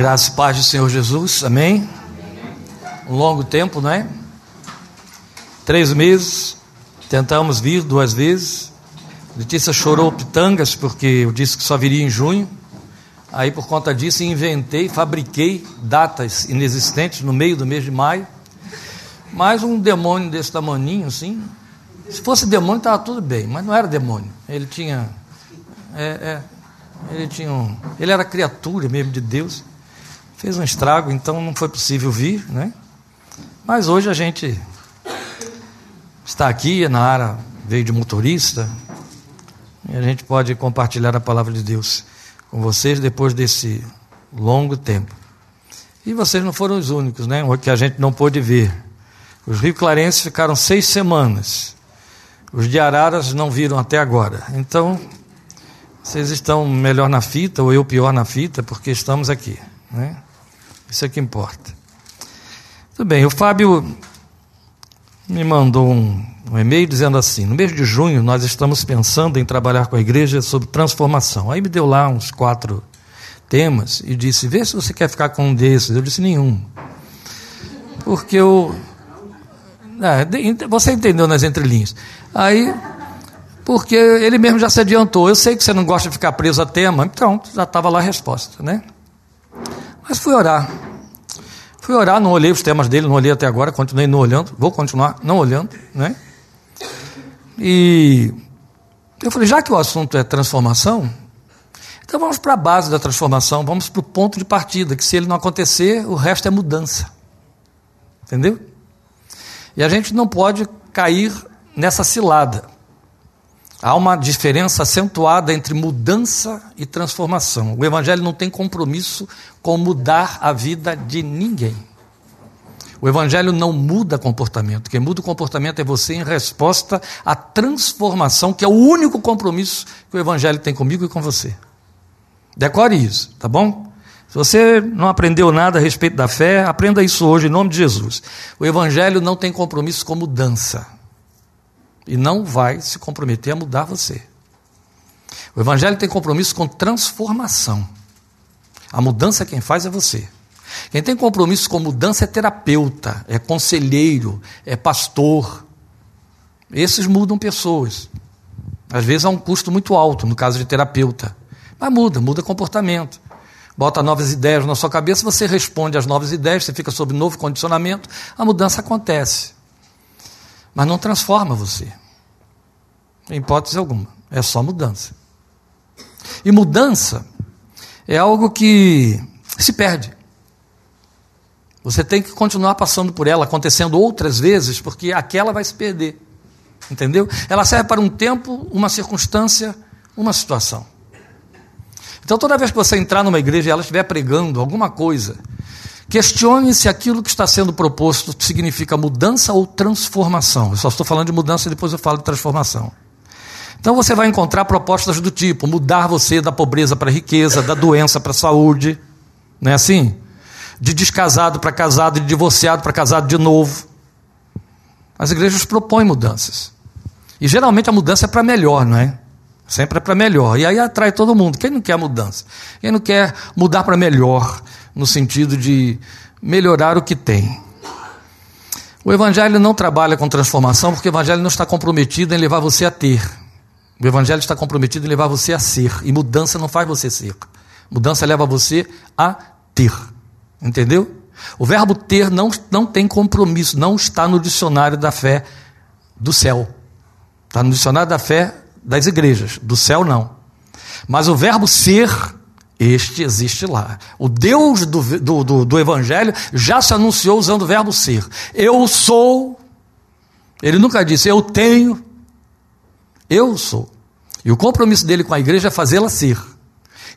Graças e paz do Senhor Jesus, amém? Um longo tempo, não é? Três meses, tentamos vir duas vezes. Letícia chorou pitangas porque eu disse que só viria em junho. Aí, por conta disso, inventei, fabriquei datas inexistentes no meio do mês de maio. Mas um demônio desse tamanho, assim. Se fosse demônio, estava tudo bem, mas não era demônio. Ele tinha. É, é, ele tinha um, ele era criatura mesmo de Deus fez um estrago, então não foi possível vir, né? Mas hoje a gente está aqui, na área veio de motorista, e a gente pode compartilhar a palavra de Deus com vocês depois desse longo tempo. E vocês não foram os únicos, né? O que a gente não pôde ver. Os Rio Clarenses ficaram seis semanas. Os de Araras não viram até agora. Então, vocês estão melhor na fita, ou eu pior na fita, porque estamos aqui. Né? Isso é que importa. Tudo bem, o Fábio me mandou um, um e-mail dizendo assim: no mês de junho nós estamos pensando em trabalhar com a igreja sobre transformação. Aí me deu lá uns quatro temas e disse: vê se você quer ficar com um desses. Eu disse: nenhum. Porque eu. É, você entendeu nas entrelinhas. Aí, porque ele mesmo já se adiantou. Eu sei que você não gosta de ficar preso a tema, então já estava lá a resposta, né? Mas fui orar. Fui orar, não olhei os temas dele, não olhei até agora, continuei não olhando, vou continuar não olhando, né? E eu falei, já que o assunto é transformação, então vamos para a base da transformação, vamos para o ponto de partida, que se ele não acontecer, o resto é mudança. Entendeu? E a gente não pode cair nessa cilada. Há uma diferença acentuada entre mudança e transformação. O Evangelho não tem compromisso com mudar a vida de ninguém. O Evangelho não muda comportamento. Quem muda o comportamento é você em resposta à transformação, que é o único compromisso que o Evangelho tem comigo e com você. Decore isso, tá bom? Se você não aprendeu nada a respeito da fé, aprenda isso hoje em nome de Jesus. O Evangelho não tem compromisso com mudança e não vai se comprometer a mudar você. O Evangelho tem compromisso com transformação. A mudança quem faz é você. Quem tem compromisso com mudança é terapeuta, é conselheiro, é pastor. Esses mudam pessoas. Às vezes há um custo muito alto, no caso de terapeuta. Mas muda, muda comportamento. Bota novas ideias na sua cabeça, você responde às novas ideias, você fica sob novo condicionamento, a mudança acontece. Mas não transforma você. Em hipótese alguma. É só mudança. E mudança é algo que se perde. Você tem que continuar passando por ela, acontecendo outras vezes, porque aquela vai se perder. Entendeu? Ela serve para um tempo, uma circunstância, uma situação. Então, toda vez que você entrar numa igreja e ela estiver pregando alguma coisa, questione se aquilo que está sendo proposto significa mudança ou transformação. Eu só estou falando de mudança e depois eu falo de transformação. Então você vai encontrar propostas do tipo mudar você da pobreza para a riqueza, da doença para a saúde, não é assim? De descasado para casado, de divorciado para casado de novo. As igrejas propõem mudanças. E geralmente a mudança é para melhor, não é? Sempre é para melhor. E aí atrai todo mundo. Quem não quer mudança? Quem não quer mudar para melhor, no sentido de melhorar o que tem? O Evangelho não trabalha com transformação, porque o Evangelho não está comprometido em levar você a ter. O Evangelho está comprometido em levar você a ser, e mudança não faz você ser. Mudança leva você a ter. Entendeu? O verbo ter não, não tem compromisso, não está no dicionário da fé do céu. Está no dicionário da fé das igrejas, do céu não. Mas o verbo ser, este existe lá. O Deus do, do, do, do Evangelho já se anunciou usando o verbo ser. Eu sou, ele nunca disse eu tenho, eu sou. E o compromisso dele com a igreja é fazê-la ser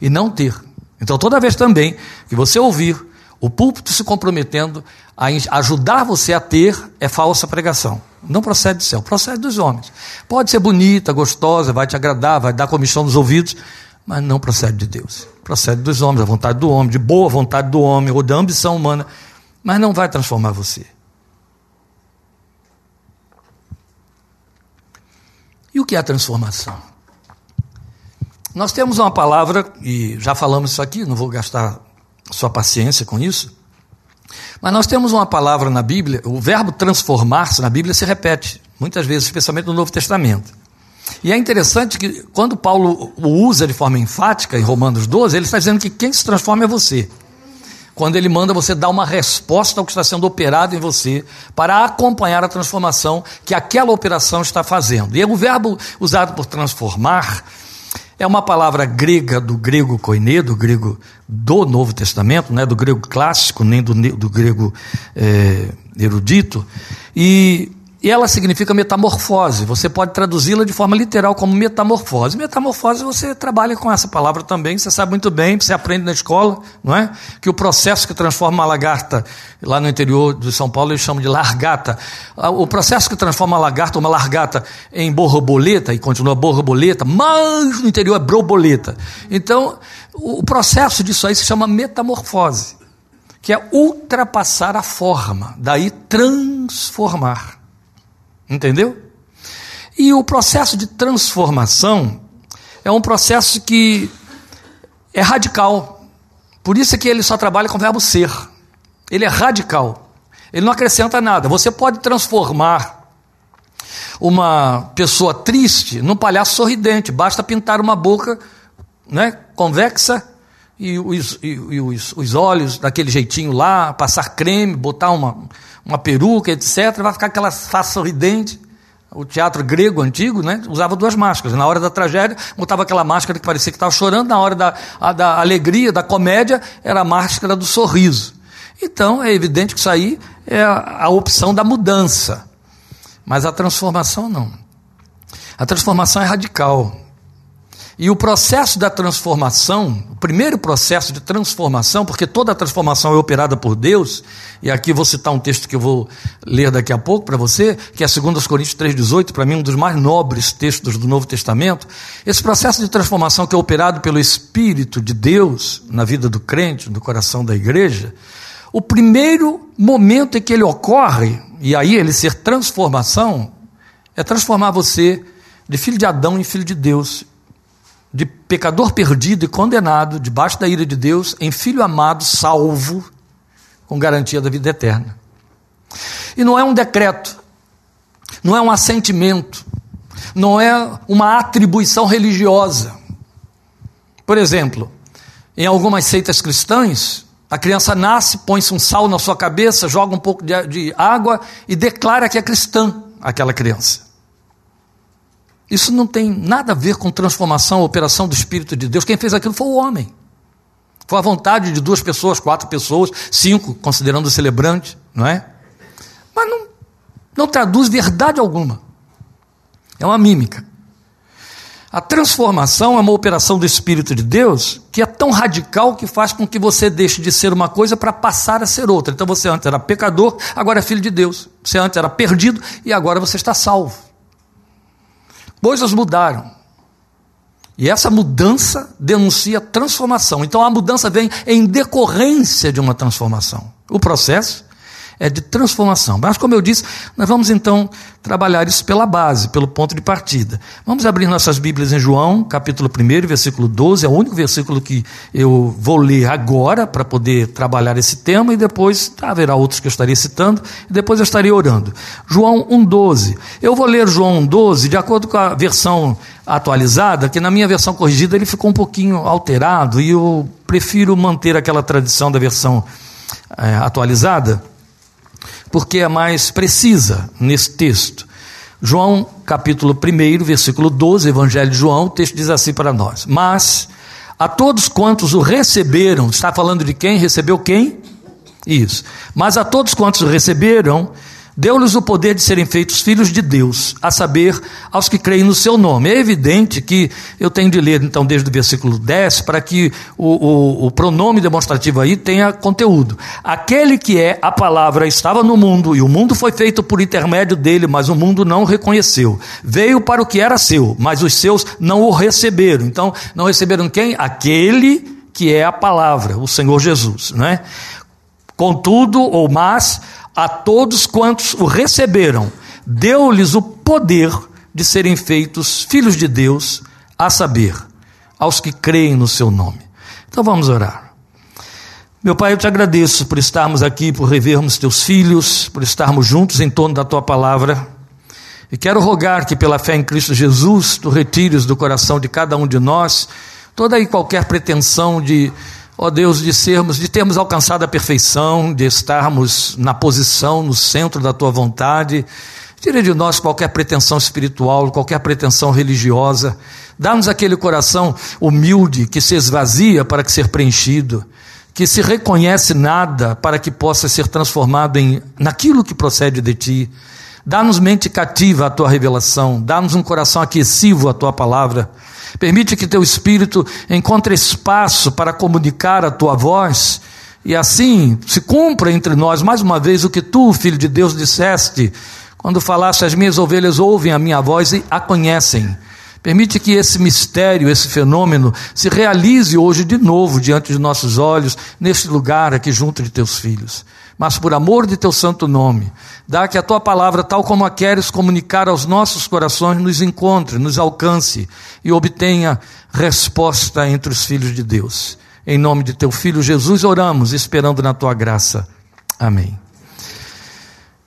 e não ter. Então, toda vez também que você ouvir o púlpito se comprometendo a ajudar você a ter, é falsa pregação. Não procede do céu, procede dos homens. Pode ser bonita, gostosa, vai te agradar, vai dar comissão nos ouvidos, mas não procede de Deus. Procede dos homens, da vontade do homem, de boa vontade do homem, ou da ambição humana, mas não vai transformar você. E o que é transformação? Nós temos uma palavra, e já falamos isso aqui, não vou gastar sua paciência com isso. Mas nós temos uma palavra na Bíblia, o verbo transformar-se na Bíblia se repete, muitas vezes, especialmente no Novo Testamento. E é interessante que quando Paulo o usa de forma enfática em Romanos 12, ele está dizendo que quem se transforma é você quando ele manda você dar uma resposta ao que está sendo operado em você, para acompanhar a transformação que aquela operação está fazendo. E o verbo usado por transformar é uma palavra grega do grego koiné, do grego do Novo Testamento, não é do grego clássico, nem do, do grego é, erudito, e e ela significa metamorfose. Você pode traduzi-la de forma literal como metamorfose. Metamorfose você trabalha com essa palavra também, você sabe muito bem, você aprende na escola, não é? Que o processo que transforma uma lagarta, lá no interior de São Paulo eles chamam de largata. Ah, o processo que transforma uma lagarta, uma largata, em borboleta, e continua borboleta, mas no interior é borboleta. Então, o processo disso aí se chama metamorfose, que é ultrapassar a forma, daí transformar. Entendeu? E o processo de transformação é um processo que é radical. Por isso é que ele só trabalha com o verbo ser. Ele é radical. Ele não acrescenta nada. Você pode transformar uma pessoa triste num palhaço sorridente. Basta pintar uma boca né, convexa e, os, e, os, os olhos daquele jeitinho lá, passar creme, botar uma, uma peruca, etc., vai ficar aquela face sorridente. O teatro grego antigo né, usava duas máscaras. Na hora da tragédia, botava aquela máscara que parecia que estava chorando, na hora da, a, da alegria, da comédia, era a máscara do sorriso. Então, é evidente que isso aí é a, a opção da mudança. Mas a transformação não. A transformação é radical. E o processo da transformação, o primeiro processo de transformação, porque toda transformação é operada por Deus, e aqui vou citar um texto que eu vou ler daqui a pouco para você, que é 2 Coríntios 3,18, para mim um dos mais nobres textos do Novo Testamento. Esse processo de transformação que é operado pelo Espírito de Deus na vida do crente, no coração da igreja, o primeiro momento em que ele ocorre, e aí ele ser transformação, é transformar você de filho de Adão em filho de Deus de pecador perdido e condenado debaixo da ira de Deus em filho amado, salvo, com garantia da vida eterna. E não é um decreto, não é um assentimento, não é uma atribuição religiosa. Por exemplo, em algumas seitas cristãs, a criança nasce, põe-se um sal na sua cabeça, joga um pouco de, água e declara que é cristã aquela criança. Isso não tem nada a ver com transformação, operação do Espírito de Deus. Quem fez aquilo foi o homem. Foi a vontade de duas pessoas, quatro pessoas, cinco, considerando o celebrante, não é? Mas não, não traduz verdade alguma. É uma mímica. A transformação é uma operação do Espírito de Deus que é tão radical que faz com que você deixe de ser uma coisa para passar a ser outra. Então você antes era pecador, agora é filho de Deus. Você antes era perdido e agora você está salvo. Coisas mudaram. E essa mudança denuncia transformação. Então a mudança vem em decorrência de uma transformação. O processo é de transformação. Mas, como eu disse, nós vamos então trabalhar isso pela base, pelo ponto de partida. Vamos abrir nossas Bíblias em João, capítulo 1, versículo 12, é o único versículo que eu vou ler agora para poder trabalhar esse tema e depois haverá outros que eu estarei citando e depois eu estarei orando. João 1,12. Eu vou ler João 1,12 de acordo com a versão atualizada, que na minha versão corrigida ele ficou um pouquinho alterado e eu prefiro manter aquela tradição da versão é, atualizada porque é mais precisa nesse texto. João, capítulo 1, versículo 12, Evangelho de João, o texto diz assim para nós: Mas a todos quantos o receberam, está falando de quem? Recebeu quem? Isso. Mas a todos quantos o receberam, Deu-lhes o poder de serem feitos filhos de Deus, a saber, aos que creem no seu nome. É evidente que eu tenho de ler, então, desde o versículo 10, para que o, o, o, pronome demonstrativo aí tenha conteúdo. Aquele que é a palavra estava no mundo, e o mundo foi feito por intermédio dele, mas o mundo não o reconheceu. Veio para o que era seu, mas os seus não o receberam. Então, não receberam quem? Aquele que é a palavra, o Senhor Jesus, não é? Contudo, ou mas, a todos quantos o receberam, deu-lhes o poder de serem feitos filhos de Deus, a saber, aos que creem no seu nome. Então vamos orar. Meu Pai, eu te agradeço por estarmos aqui, por revermos teus filhos, por estarmos juntos em torno da tua palavra. E quero rogar que, pela fé em Cristo Jesus, tu retires do coração de cada um de nós toda e qualquer pretensão de, ó Deus, de sermos, de termos alcançado a perfeição, de estarmos na posição, no centro da tua vontade. Tire de nós qualquer pretensão espiritual, qualquer pretensão religiosa. Dá-nos aquele coração humilde que se esvazia para que ser preenchido que se reconhece nada para que possa ser transformado em naquilo que procede de ti. Dá-nos mente cativa à tua revelação, dá-nos um coração aquecivo à tua palavra. Permite que teu espírito encontre espaço para comunicar a tua voz e assim se cumpra entre nós mais uma vez o que tu, filho de Deus, disseste quando falaste: As minhas ovelhas ouvem a minha voz e a conhecem. Permite que esse mistério, esse fenômeno, se realize hoje de novo diante de nossos olhos, neste lugar aqui junto de teus filhos. Mas por amor de teu santo nome, dá que a tua palavra, tal como a queres comunicar aos nossos corações, nos encontre, nos alcance e obtenha resposta entre os filhos de Deus. Em nome de teu filho Jesus oramos, esperando na tua graça. Amém.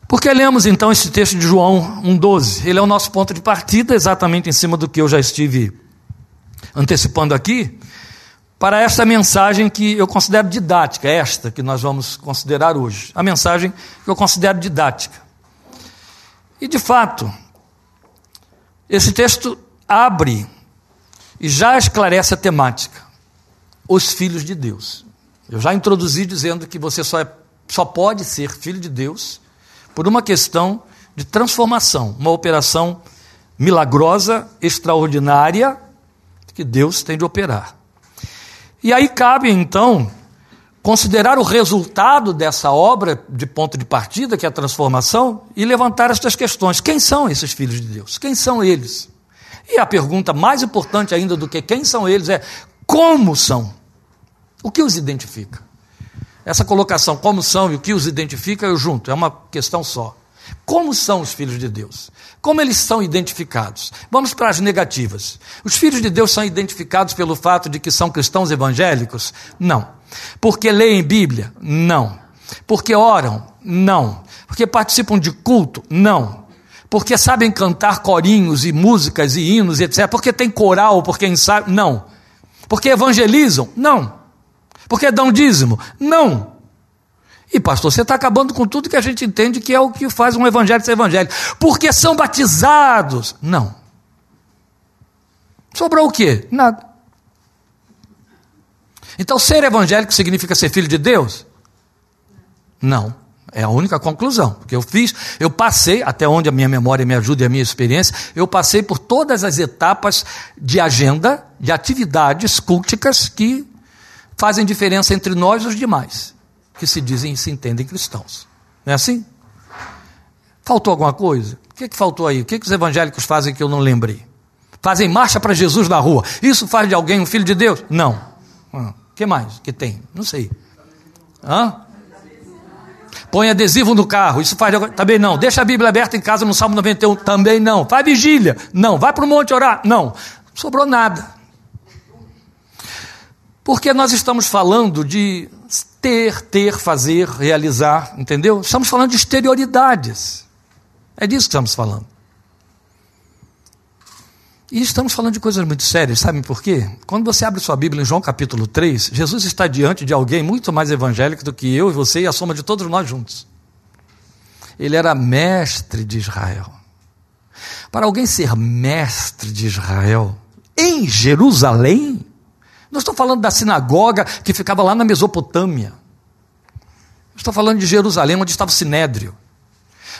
Porque lemos então esse texto de João 1,12. Ele é o nosso ponto de partida, exatamente em cima do que eu já estive antecipando aqui, para esta mensagem que eu considero didática, esta que nós vamos considerar hoje. A mensagem que eu considero didática. E de fato, esse texto abre e já esclarece a temática. Os filhos de Deus. Eu já introduzi dizendo que você só, é, só pode ser filho de Deus por uma questão de transformação, uma operação milagrosa, extraordinária, que Deus tem de operar. E aí cabe, então, considerar o resultado dessa obra de ponto de partida, que é a transformação, e levantar estas questões. Quem são esses filhos de Deus? Quem são eles? E a pergunta mais importante ainda do que quem são eles é como são? O que os identifica? Essa colocação, como são e o que os identifica, eu junto, é uma questão só. Como são os filhos de Deus? Como eles são identificados? Vamos para as negativas. Os filhos de Deus são identificados pelo fato de que são cristãos evangélicos? Não. Porque leem Bíblia? Não. Porque oram? Não. Porque participam de culto? Não. Porque sabem cantar corinhos e músicas e hinos, etc. Porque tem coral, porque ensaiam? Não. Porque evangelizam? Não. Porque dão dízimo? Não. E pastor, você está acabando com tudo que a gente entende que é o que faz um evangelho ser evangelho. Porque são batizados? Não. Sobrou o quê? Nada. Então ser evangélico significa ser filho de Deus? Não. É a única conclusão. Porque eu fiz, eu passei, até onde a minha memória me ajuda e a minha experiência, eu passei por todas as etapas de agenda, de atividades culticas que fazem diferença entre nós e os demais, que se dizem e se entendem cristãos. Não é assim? Faltou alguma coisa? O que, é que faltou aí? O que, é que os evangélicos fazem que eu não lembrei? Fazem marcha para Jesus na rua. Isso faz de alguém um filho de Deus? Não. O ah, que mais que tem? Não sei. Hã? Põe adesivo no carro. Isso faz? Também não. Deixa a Bíblia aberta em casa no Salmo 91. Também não. Faz vigília. Não. Vai para o monte orar. Não. Sobrou nada. Porque nós estamos falando de ter, ter, fazer, realizar, entendeu? Estamos falando de exterioridades. É disso que estamos falando. E estamos falando de coisas muito sérias, sabem por quê? Quando você abre sua Bíblia em João capítulo 3, Jesus está diante de alguém muito mais evangélico do que eu e você e a soma de todos nós juntos. Ele era mestre de Israel. Para alguém ser mestre de Israel em Jerusalém, não estou falando da sinagoga que ficava lá na Mesopotâmia. Estou falando de Jerusalém, onde estava o Sinédrio,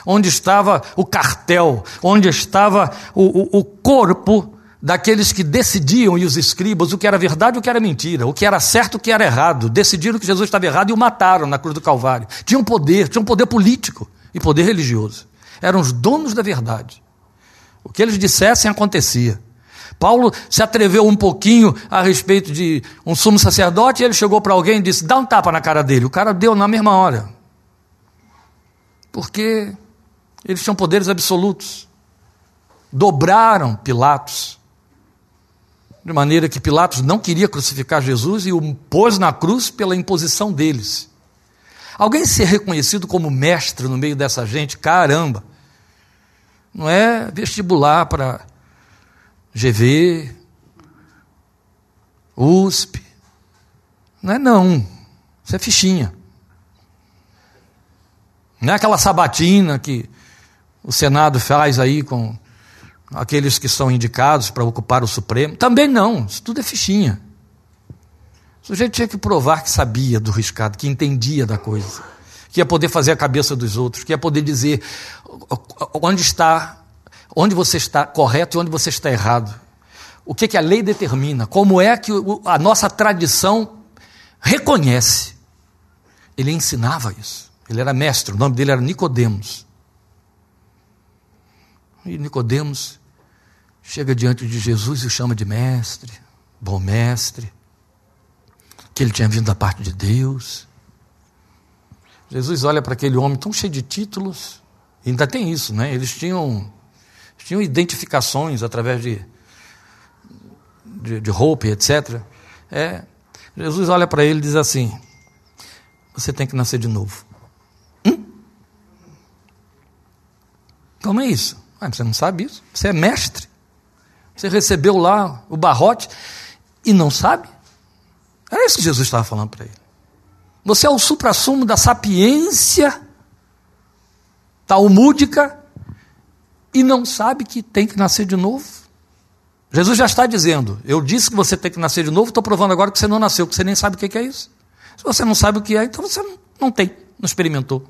onde estava o cartel, onde estava o, o, o corpo daqueles que decidiam, e os escribas, o que era verdade e o que era mentira, o que era certo e o que era errado. Decidiram que Jesus estava errado e o mataram na cruz do Calvário. Tinham poder, tinham poder político e poder religioso. Eram os donos da verdade. O que eles dissessem acontecia. Paulo se atreveu um pouquinho a respeito de um sumo sacerdote, e ele chegou para alguém e disse: dá um tapa na cara dele. O cara deu na mesma hora. Porque eles tinham poderes absolutos. Dobraram Pilatos. de maneira que Pilatos não queria crucificar Jesus e o pôs na cruz pela imposição deles. Alguém ser reconhecido como mestre no meio dessa gente, caramba, não é vestibular para GV, USP, não é não, isso é fichinha. Não é aquela sabatina que o Senado faz aí com aqueles que são indicados para ocupar o Supremo. Também não, isso tudo é fichinha. O sujeito tinha que provar que sabia do riscado, que entendia da coisa, que ia poder fazer a cabeça dos outros, que ia poder dizer onde está, onde você está correto e onde você está errado. O que, que a lei determina, como é que a nossa tradição reconhece. Ele ensinava isso. Ele era mestre, o nome dele era Nicodemos. E Nicodemos chega diante de Jesus e o chama de mestre, bom mestre, que ele tinha vindo da parte de Deus. Jesus olha para aquele homem tão cheio de títulos, ainda tem isso, né? Eles tinham, tinham identificações através de, de, de roupa, etc. É, Jesus olha para ele e diz assim: Você tem que nascer de novo. Hum? Como é isso? Ah, você não sabe isso? Você é mestre. Você recebeu lá o barrote e não sabe? Era isso que Jesus estava falando para ele. Você é o suprassumo da sapiência talmúdica e não sabe que tem que nascer de novo? Jesus já está dizendo: Eu disse que você tem que nascer de novo, estou provando agora que você não nasceu, que você nem sabe o que é isso. Se você não sabe o que é, então você não tem, não experimentou.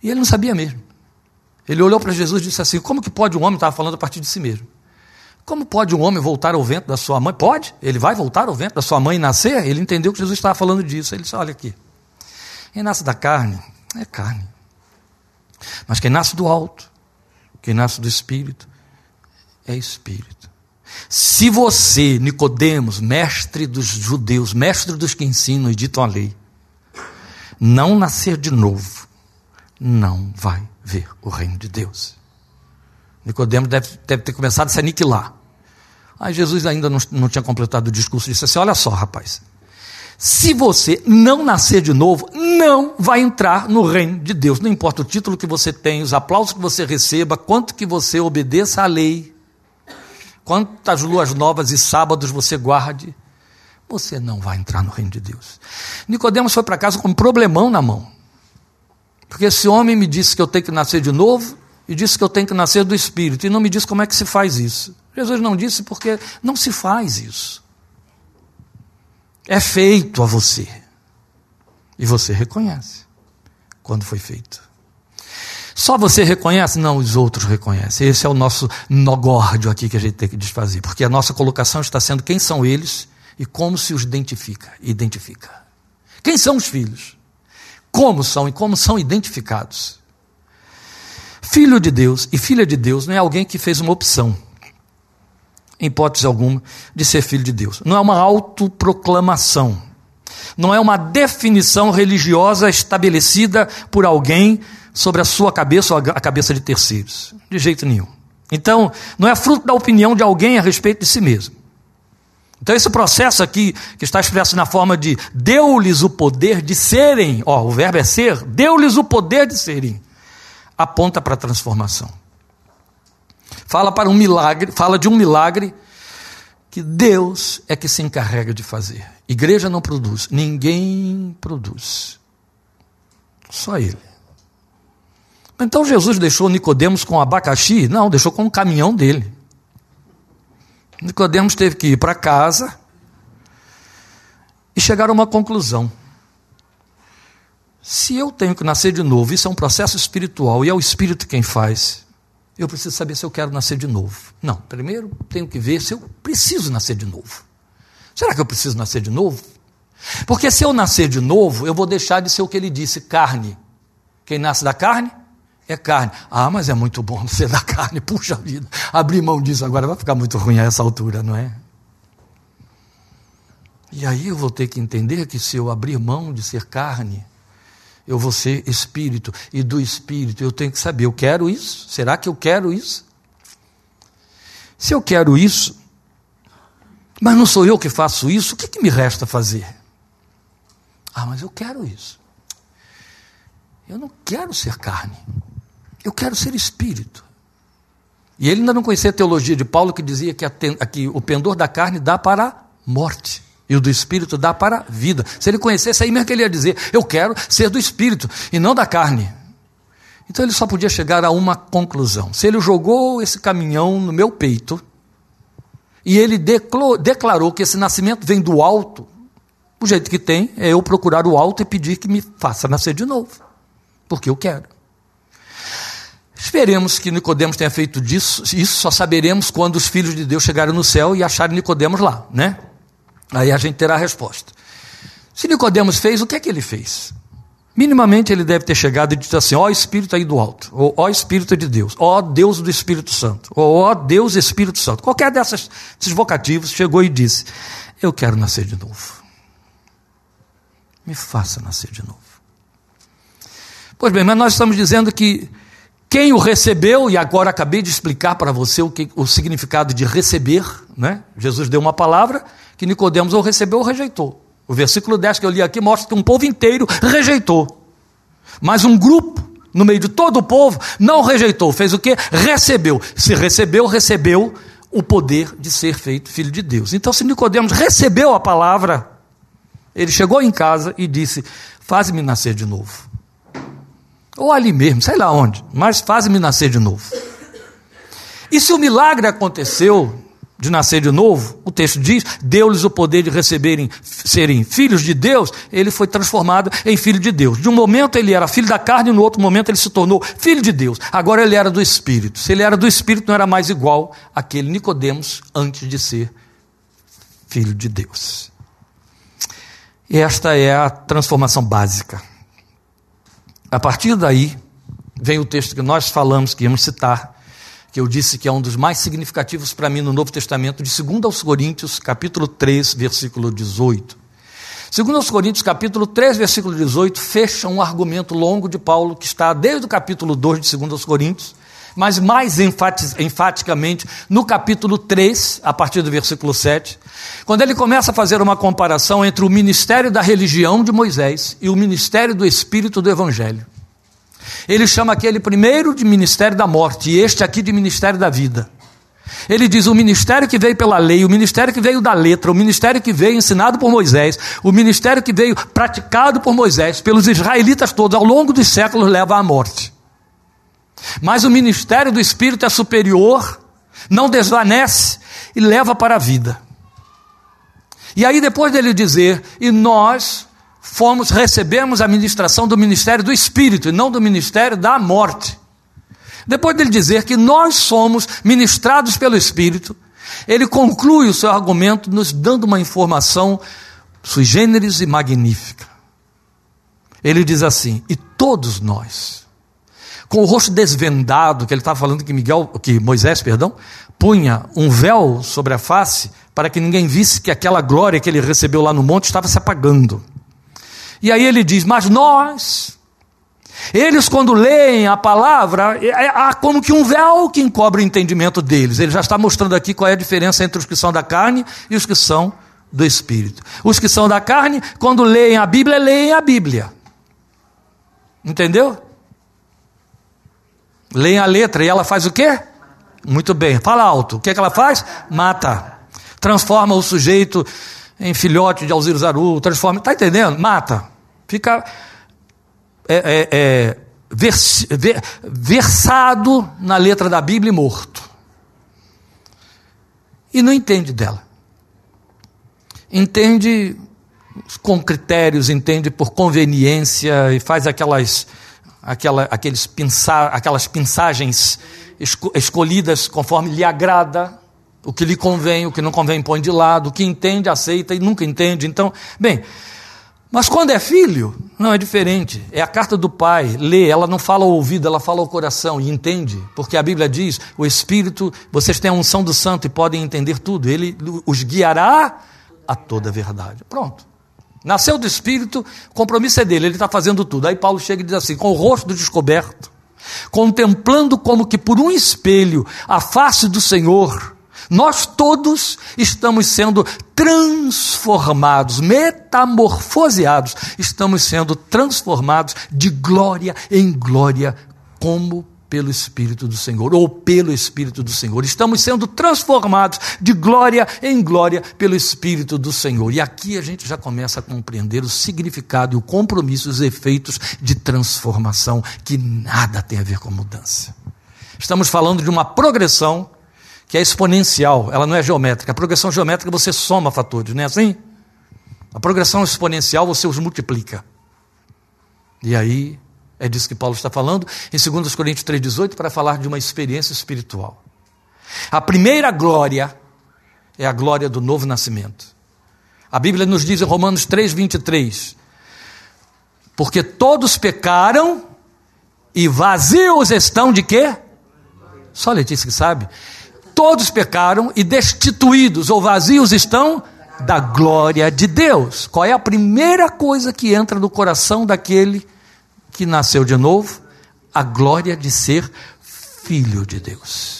E ele não sabia mesmo. Ele olhou para Jesus e disse assim: Como que pode um homem, estava falando a partir de si mesmo, como pode um homem voltar ao vento da sua mãe? Pode, ele vai voltar ao vento da sua mãe e nascer? Ele entendeu que Jesus estava falando disso. Ele disse: Olha aqui, quem nasce da carne é carne, mas quem nasce do alto, quem nasce do espírito, é espírito. Se você, Nicodemos, mestre dos judeus, mestre dos que ensinam e ditam a lei, não nascer de novo, não vai ver o reino de Deus. Nicodemos deve, deve ter começado a se aniquilar. Aí Jesus ainda não, não tinha completado o discurso e disse assim: Olha só, rapaz, se você não nascer de novo, não vai entrar no reino de Deus. Não importa o título que você tem, os aplausos que você receba, quanto que você obedeça à lei, quantas luas novas e sábados você guarde, você não vai entrar no reino de Deus. Nicodemos foi para casa com um problemão na mão. Porque esse homem me disse que eu tenho que nascer de novo e disse que eu tenho que nascer do Espírito e não me disse como é que se faz isso. Jesus não disse porque não se faz isso. É feito a você. E você reconhece quando foi feito. Só você reconhece? Não, os outros reconhecem. Esse é o nosso nogórdio aqui que a gente tem que desfazer. Porque a nossa colocação está sendo quem são eles e como se os identifica. Identifica. Quem são os filhos? como são e como são identificados. Filho de Deus e filha de Deus não é alguém que fez uma opção, em hipótese alguma, de ser filho de Deus. Não é uma autoproclamação. Não é uma definição religiosa estabelecida por alguém sobre a sua cabeça ou a cabeça de terceiros. De jeito nenhum. Então, não é fruto da opinião de alguém a respeito de si mesmo. Então, esse processo aqui, que está expresso na forma de deu-lhes o poder de serem, ó, o verbo é ser, deu-lhes o poder de serem, aponta para a transformação. Fala para um milagre, fala de um milagre que Deus é que se encarrega de fazer. Igreja não produz, ninguém produz. Só ele. Então Jesus deixou Nicodemos com abacaxi? Não, deixou com o caminhão dele. Nicodemos teve que ir para casa e chegar a uma conclusão. Se eu tenho que nascer de novo, isso é um processo espiritual e é o espírito quem faz. Eu preciso saber se eu quero nascer de novo. Não, primeiro tenho que ver se eu preciso nascer de novo. Será que eu preciso nascer de novo? Porque se eu nascer de novo, eu vou deixar de ser o que ele disse, carne. Quem nasce da carne é carne. Ah, mas é muito bom ser da carne, puxa vida. Abrir mão disso agora vai ficar muito ruim a essa altura, não é? E aí eu vou ter que entender que se eu abrir mão de ser carne, eu vou ser espírito. E do espírito eu tenho que saber: eu quero isso? Será que eu quero isso? Se eu quero isso, Mas não sou eu que faço isso, o que, que me resta fazer? Ah, mas eu quero isso. Eu não quero ser carne, eu quero ser espírito. E ele ainda não conhecia a teologia de Paulo que dizia que, a, que o pendor da carne dá para a morte e o do espírito dá para a vida. Se ele conhecesse, aí mesmo que ele ia dizer: Eu quero ser do espírito e não da carne. Então ele só podia chegar a uma conclusão. Se ele jogou esse caminhão no meu peito e ele declarou que esse nascimento vem do alto, o jeito que tem é eu procurar o alto e pedir que me faça nascer de novo, porque eu quero. Esperemos que Nicodemos tenha feito disso, isso só saberemos quando os filhos de Deus chegarem no céu e acharem Nicodemos lá, né? Aí a gente terá a resposta. Se Nicodemos fez, o que é que ele fez? Minimamente ele deve ter chegado e dito assim: ó Espírito aí do alto, ou ó Espírito de Deus, ó Deus do Espírito Santo, ou ó Deus Espírito Santo. Qualquer dessas, desses vocativos chegou e disse: Eu quero nascer de novo. Me faça nascer de novo. Pois bem, mas nós estamos dizendo que quem o recebeu, e agora acabei de explicar para você o, que, o significado de receber, né? Jesus deu uma palavra que Nicodemos ou recebeu ou rejeitou. O versículo 10 que eu li aqui mostra que um povo inteiro rejeitou. Mas um grupo, no meio de todo o povo, não rejeitou. Fez o que? Recebeu. Se recebeu, recebeu o poder de ser feito filho de Deus. Então, se Nicodemos recebeu a palavra, ele chegou em casa e disse: Faz-me nascer de novo ou ali mesmo, sei lá onde, mas faz-me nascer de novo. E se o milagre aconteceu de nascer de novo, o texto diz, deu-lhes o poder de receberem, serem filhos de Deus, ele foi transformado em filho de Deus. De um momento ele era filho da carne, no outro momento ele se tornou filho de Deus. Agora ele era do Espírito. Se ele era do Espírito, não era mais igual àquele Nicodemos antes de ser filho de Deus. E esta é a transformação básica. A partir daí, vem o texto que nós falamos, que íamos citar, que eu disse que é um dos mais significativos para mim no Novo Testamento, de 2 aos Coríntios, capítulo 3, versículo 18. 2 aos Coríntios, capítulo 3, versículo 18, fecha um argumento longo de Paulo, que está desde o capítulo 2 de 2 aos Coríntios, mas mais enfaticamente no capítulo 3, a partir do versículo 7, quando ele começa a fazer uma comparação entre o ministério da religião de Moisés e o ministério do Espírito do Evangelho. Ele chama aquele primeiro de ministério da morte e este aqui de ministério da vida. Ele diz: o ministério que veio pela lei, o ministério que veio da letra, o ministério que veio ensinado por Moisés, o ministério que veio praticado por Moisés, pelos israelitas todos ao longo dos séculos, leva à morte. Mas o ministério do Espírito é superior, não desvanece e leva para a vida. E aí, depois dele dizer, e nós fomos, recebemos a ministração do ministério do Espírito e não do ministério da morte. Depois dele dizer que nós somos ministrados pelo Espírito, ele conclui o seu argumento nos dando uma informação sui generis e magnífica. Ele diz assim: e todos nós, com o rosto desvendado, que ele estava falando que Miguel, que Moisés, perdão, punha um véu sobre a face para que ninguém visse que aquela glória que ele recebeu lá no monte estava se apagando. E aí ele diz: Mas nós, eles quando leem a palavra, é, é, há como que um véu que encobre o entendimento deles. Ele já está mostrando aqui qual é a diferença entre os que são da carne e os que são do espírito. Os que são da carne, quando leem a Bíblia, leem a Bíblia. Entendeu? Leem a letra e ela faz o quê? Muito bem, fala alto. O que, é que ela faz? Mata. Transforma o sujeito em filhote de Alziro Zaru, transforma. Está entendendo? Mata. Fica é, é, é, vers, ver, versado na letra da Bíblia e morto. E não entende dela. Entende com critérios, entende por conveniência e faz aquelas aquela, aqueles pinça, aquelas pinçagens esco, escolhidas conforme lhe agrada, o que lhe convém, o que não convém põe de lado, o que entende, aceita e nunca entende. Então, bem, mas quando é filho, não é diferente. É a carta do pai, lê, ela não fala ao ouvido, ela fala ao coração e entende, porque a Bíblia diz: o Espírito, vocês têm a unção do Santo e podem entender tudo, ele os guiará a toda a verdade. Pronto. Nasceu do Espírito, o compromisso é dele, ele está fazendo tudo. Aí Paulo chega e diz assim: com o rosto descoberto, contemplando como que por um espelho a face do Senhor, Nós todos estamos sendo transformados, metamorfoseados, estamos sendo transformados de glória em glória, como pelo Espírito do Senhor, ou pelo Espírito do Senhor. Estamos sendo transformados de glória em glória pelo Espírito do Senhor. E aqui a gente já começa a compreender o significado e o compromisso, os efeitos de transformação, que nada tem a ver com mudança. Estamos falando de uma progressão que é exponencial, ela não é geométrica. A progressão geométrica você soma fatores, não é assim? A progressão exponencial você os multiplica. E aí é disso que Paulo está falando em 2 Coríntios 3,18 para falar de uma experiência espiritual. A primeira glória é a glória do novo nascimento. A Bíblia nos diz em Romanos 3,23: Porque todos pecaram e vazios estão de quê? Só Letícia que sabe. Todos pecaram e destituídos ou vazios estão da glória de Deus. Qual é a primeira coisa que entra no coração daquele que nasceu de novo, a glória de ser filho de Deus.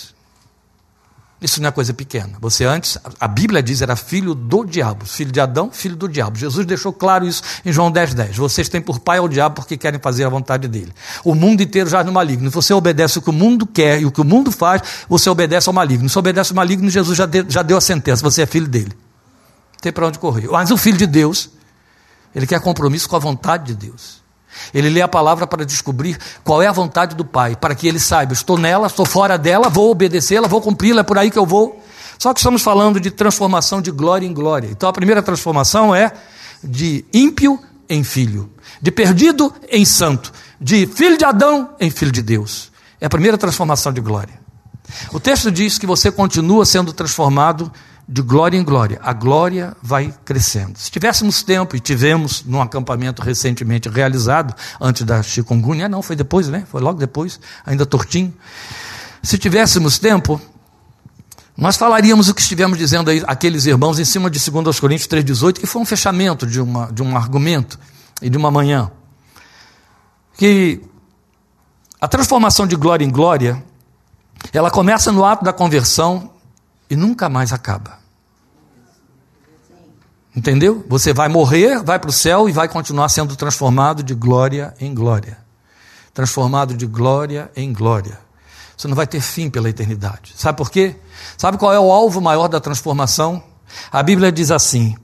Isso não é coisa pequena. Você antes, a Bíblia diz, era filho do diabo. Filho de Adão, filho do diabo. Jesus deixou claro isso em João 10, 10. Vocês têm por pai ao diabo porque querem fazer a vontade dele. O mundo inteiro já no maligno. Você obedece o que o mundo quer e o que o mundo faz, você obedece ao maligno. Se obedece ao maligno, Jesus já já deu a sentença. Você é filho dele. Não tem para onde correr. Mas o filho de Deus, ele quer compromisso com a vontade de Deus. Ele lê a palavra para descobrir qual é a vontade do Pai, para que ele saiba: estou nela, estou fora dela, vou obedecê-la, vou cumpri-la, é por aí que eu vou. Só que estamos falando de transformação de glória em glória. Então a primeira transformação é de ímpio em filho, de perdido em santo, de filho de Adão em filho de Deus. É a primeira transformação de glória. O texto diz que você continua sendo transformado de glória em glória. A glória vai crescendo. Se tivéssemos tempo, e tivemos num acampamento recentemente realizado, antes da chikungunya, não, foi depois, né? Foi logo depois, ainda tortinho. Se tivéssemos tempo, nós falaríamos o que estivemos dizendo aí, aqueles irmãos, em cima de 2 Coríntios 3,18, que foi um fechamento de, uma, de um argumento e de uma manhã. Que a transformação de glória em glória, ela começa no ato da conversão e nunca mais acaba. Entendeu? Você vai morrer, vai para o céu e vai continuar sendo transformado de glória em glória. Transformado de glória em glória. Você não vai ter fim pela eternidade. Sabe por quê? Sabe qual é o alvo maior da transformação? A Bíblia diz assim: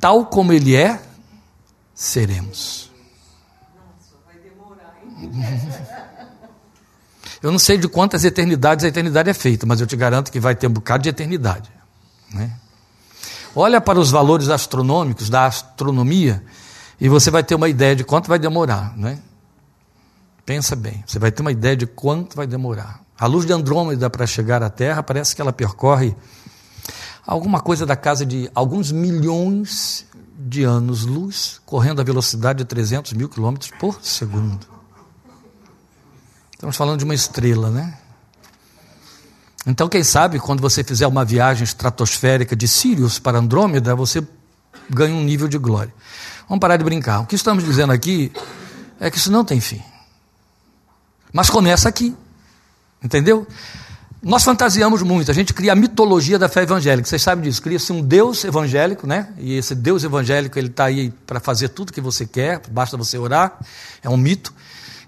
tal como ele é, seremos. Vai demorar, hein? Eu não sei de quantas eternidades a eternidade é feita, mas eu te garanto que vai ter um bocado de eternidade. Né? Olha para os valores astronômicos da astronomia e você vai ter uma ideia de quanto vai demorar, né? Pensa bem, você vai ter uma ideia de quanto vai demorar. A luz de Andrômeda para chegar à Terra parece que ela percorre alguma coisa da casa de alguns milhões de anos-luz, correndo a velocidade de 300 mil quilômetros por segundo. Estamos falando de uma estrela, né? Então, quem sabe, quando você fizer uma viagem estratosférica de Sirius para Andrômeda, você ganha um nível de glória. Vamos parar de brincar. O que estamos dizendo aqui é que isso não tem fim. Mas começa aqui. Entendeu? Nós fantasiamos muito, a gente cria a mitologia da fé evangélica, vocês sabem disso, cria-se um Deus evangélico, né? E esse Deus evangélico, ele está aí para fazer tudo que você quer, basta você orar, é um mito.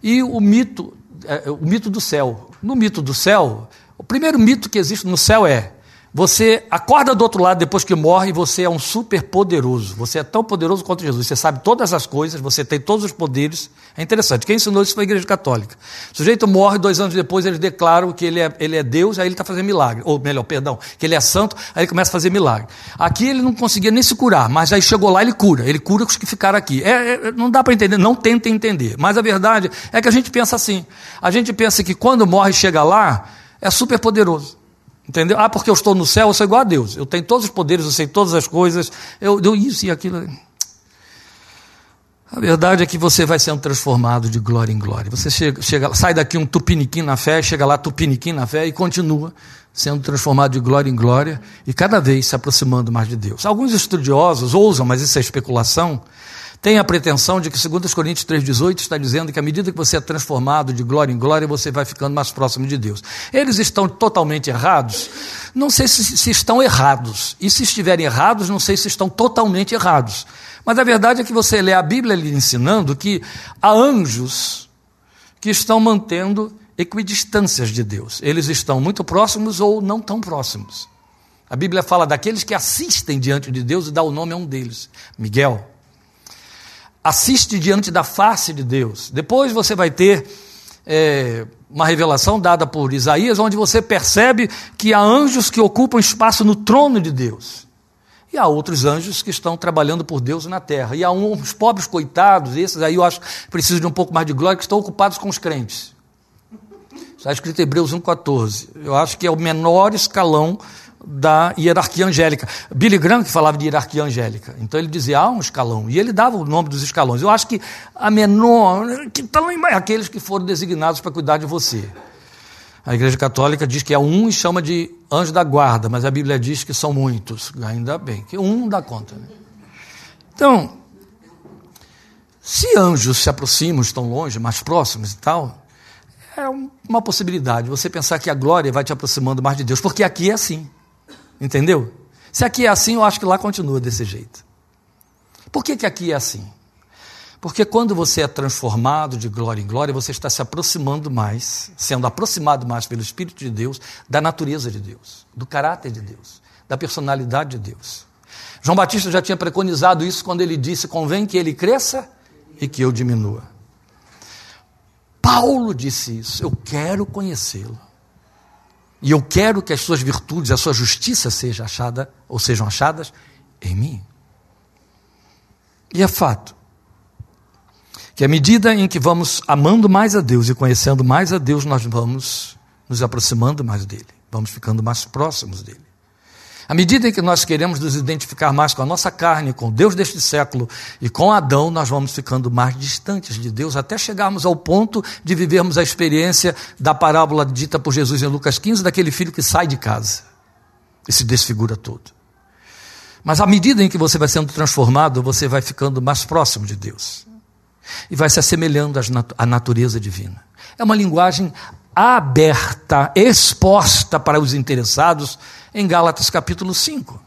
E o mito, é, o mito do céu. No mito do céu, o primeiro mito que existe no céu é: você acorda do outro lado depois que morre e você é um super poderoso. Você é tão poderoso quanto Jesus. Você sabe todas as coisas, você tem todos os poderes. É interessante. Quem ensinou isso foi a Igreja Católica. O sujeito morre, dois anos depois eles declaram que ele é, ele é Deus, aí ele está fazendo milagre. Ou melhor, perdão, que ele é santo, aí ele começa a fazer milagre. Aqui ele não conseguia nem se curar, mas aí chegou lá ele cura. Ele cura os que ficaram aqui. É, é, não dá para entender, não tenta entender. Mas a verdade é que a gente pensa assim. A gente pensa que quando morre e chega lá é super poderoso. Entendeu? Ah, porque eu estou no céu, eu sou igual a Deus. Eu tenho todos os poderes, eu sei todas as coisas, eu dou isso e aquilo. A verdade é que você vai sendo transformado de glória em glória. Você chega, chega sai daqui um tupiniquim na fé, chega lá tupiniquim na fé e continua sendo transformado de glória em glória e cada vez se aproximando mais de Deus. Alguns estudiosos ousam, mas isso é especulação, tem a pretensão de que, segundo os Coríntios 3,18, está dizendo que à medida que você é transformado de glória em glória, você vai ficando mais próximo de Deus. Eles estão totalmente errados? Não sei se, se estão errados. E se estiverem errados, não sei se estão totalmente errados. Mas a verdade é que você lê a Bíblia lhe ensinando que há anjos que estão mantendo equidistâncias de Deus. Eles estão muito próximos ou não tão próximos. A Bíblia fala daqueles que assistem diante de Deus e dá o nome a um deles, Miguel assiste diante da face de Deus. Depois você vai ter é, uma revelação dada por Isaías, onde você percebe que há anjos que ocupam espaço no trono de Deus. E há outros anjos que estão trabalhando por Deus na terra. E há uns pobres coitados, esses aí eu acho que precisam de um pouco mais de glória, que estão ocupados com os crentes. Está escrito em Hebreus 1,14. Eu acho que é o menor escalão da hierarquia angélica. Billy Graham que falava de hierarquia angélica. Então ele dizia, há um escalão. E ele dava o nome dos escalões. Eu acho que a menor, que estão aqueles que foram designados para cuidar de você. A Igreja Católica diz que é um e chama de anjo da guarda, mas a Bíblia diz que são muitos. Ainda bem, que um dá conta. Né? Então, se anjos se aproximam, estão longe, mais próximos e tal, é uma possibilidade. Você pensar que a glória vai te aproximando mais de Deus, porque aqui é assim. Entendeu? Se aqui é assim, eu acho que lá continua desse jeito. Por que, que aqui é assim? Porque quando você é transformado de glória em glória, você está se aproximando mais, sendo aproximado mais pelo Espírito de Deus, da natureza de Deus, do caráter de Deus, da personalidade de Deus. João Batista já tinha preconizado isso quando ele disse: convém que ele cresça e que eu diminua. Paulo disse isso: eu quero conhecê-lo. E eu quero que as suas virtudes, a sua justiça seja achada, ou sejam achadas em mim. E é fato que à medida em que vamos amando mais a Deus e conhecendo mais a Deus, nós vamos nos aproximando mais dele, vamos ficando mais próximos dele. À medida em que nós queremos nos identificar mais com a nossa carne, com Deus deste século e com Adão, nós vamos ficando mais distantes de Deus, até chegarmos ao ponto de vivermos a experiência da parábola dita por Jesus em Lucas 15, daquele filho que sai de casa e se desfigura todo. Mas à medida em que você vai sendo transformado, você vai ficando mais próximo de Deus e vai se assemelhando à natureza divina. É uma linguagem aberta, exposta para os interessados em Gálatas capítulo 5,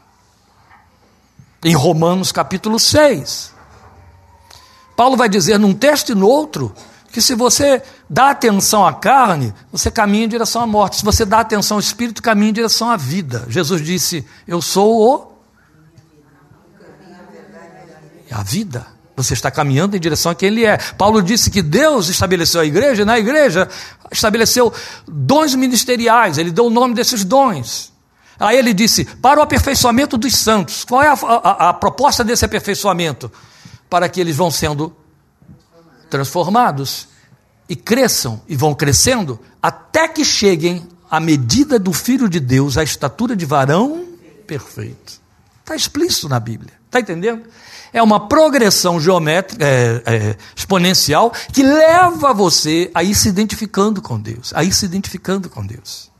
em Romanos capítulo 6. Paulo vai dizer num texto e no outro que se você dá atenção à carne, você caminha em direção à morte. Se você dá atenção ao espírito, caminha em direção à vida. Jesus disse: Eu sou o. A vida. Você está caminhando em direção a quem Ele é. Paulo disse que Deus estabeleceu a igreja, e na igreja estabeleceu dons ministeriais, Ele deu o nome desses dons. Aí ele disse: para o aperfeiçoamento dos santos. Qual é a, a, a proposta desse aperfeiçoamento? Para que eles vão sendo transformados e cresçam e vão crescendo até que cheguem à medida do Filho de Deus, à estatura de varão perfeito. Está explícito na Bíblia. Está entendendo? É uma progressão geométrica, é, é, exponencial, que leva você a ir se identificando com Deus, a ir se identificando com Deus.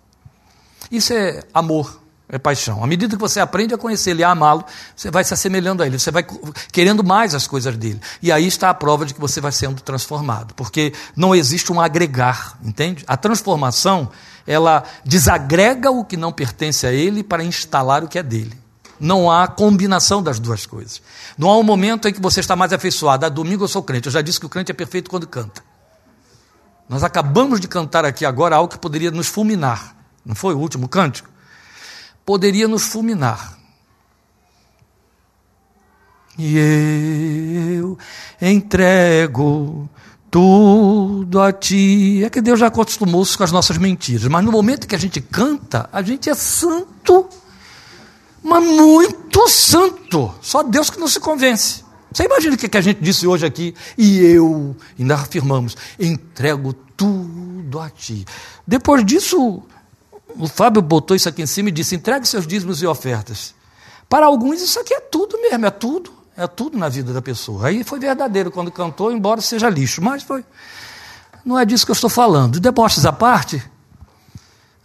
Isso é amor é paixão. À medida que você aprende a conhecer ele, a amá-lo, você vai se assemelhando a ele, você vai querendo mais as coisas dele. E aí está a prova de que você vai sendo transformado, porque não existe um agregar, entende? A transformação, ela desagrega o que não pertence a ele para instalar o que é dele. Não há combinação das duas coisas. Não há um momento em que você está mais afeiçoado. Ah, domingo eu sou crente. Eu já disse que o crente é perfeito quando canta. Nós acabamos de cantar aqui agora algo que poderia nos fulminar. Não foi o último cântico? Poderia nos fulminar. E eu entrego tudo a ti. É que Deus já acostumou-se com as nossas mentiras, mas no momento que a gente canta, a gente é santo, mas muito santo. Só Deus que não se convence. Você imagina o que a gente disse hoje aqui? E eu, ainda afirmamos, entrego tudo a ti. Depois disso, o Fábio botou isso aqui em cima e disse: entregue seus dízimos e ofertas. Para alguns, isso aqui é tudo mesmo, é tudo, é tudo na vida da pessoa. Aí foi verdadeiro quando cantou, embora seja lixo, mas foi. Não é disso que eu estou falando. Deboches à parte,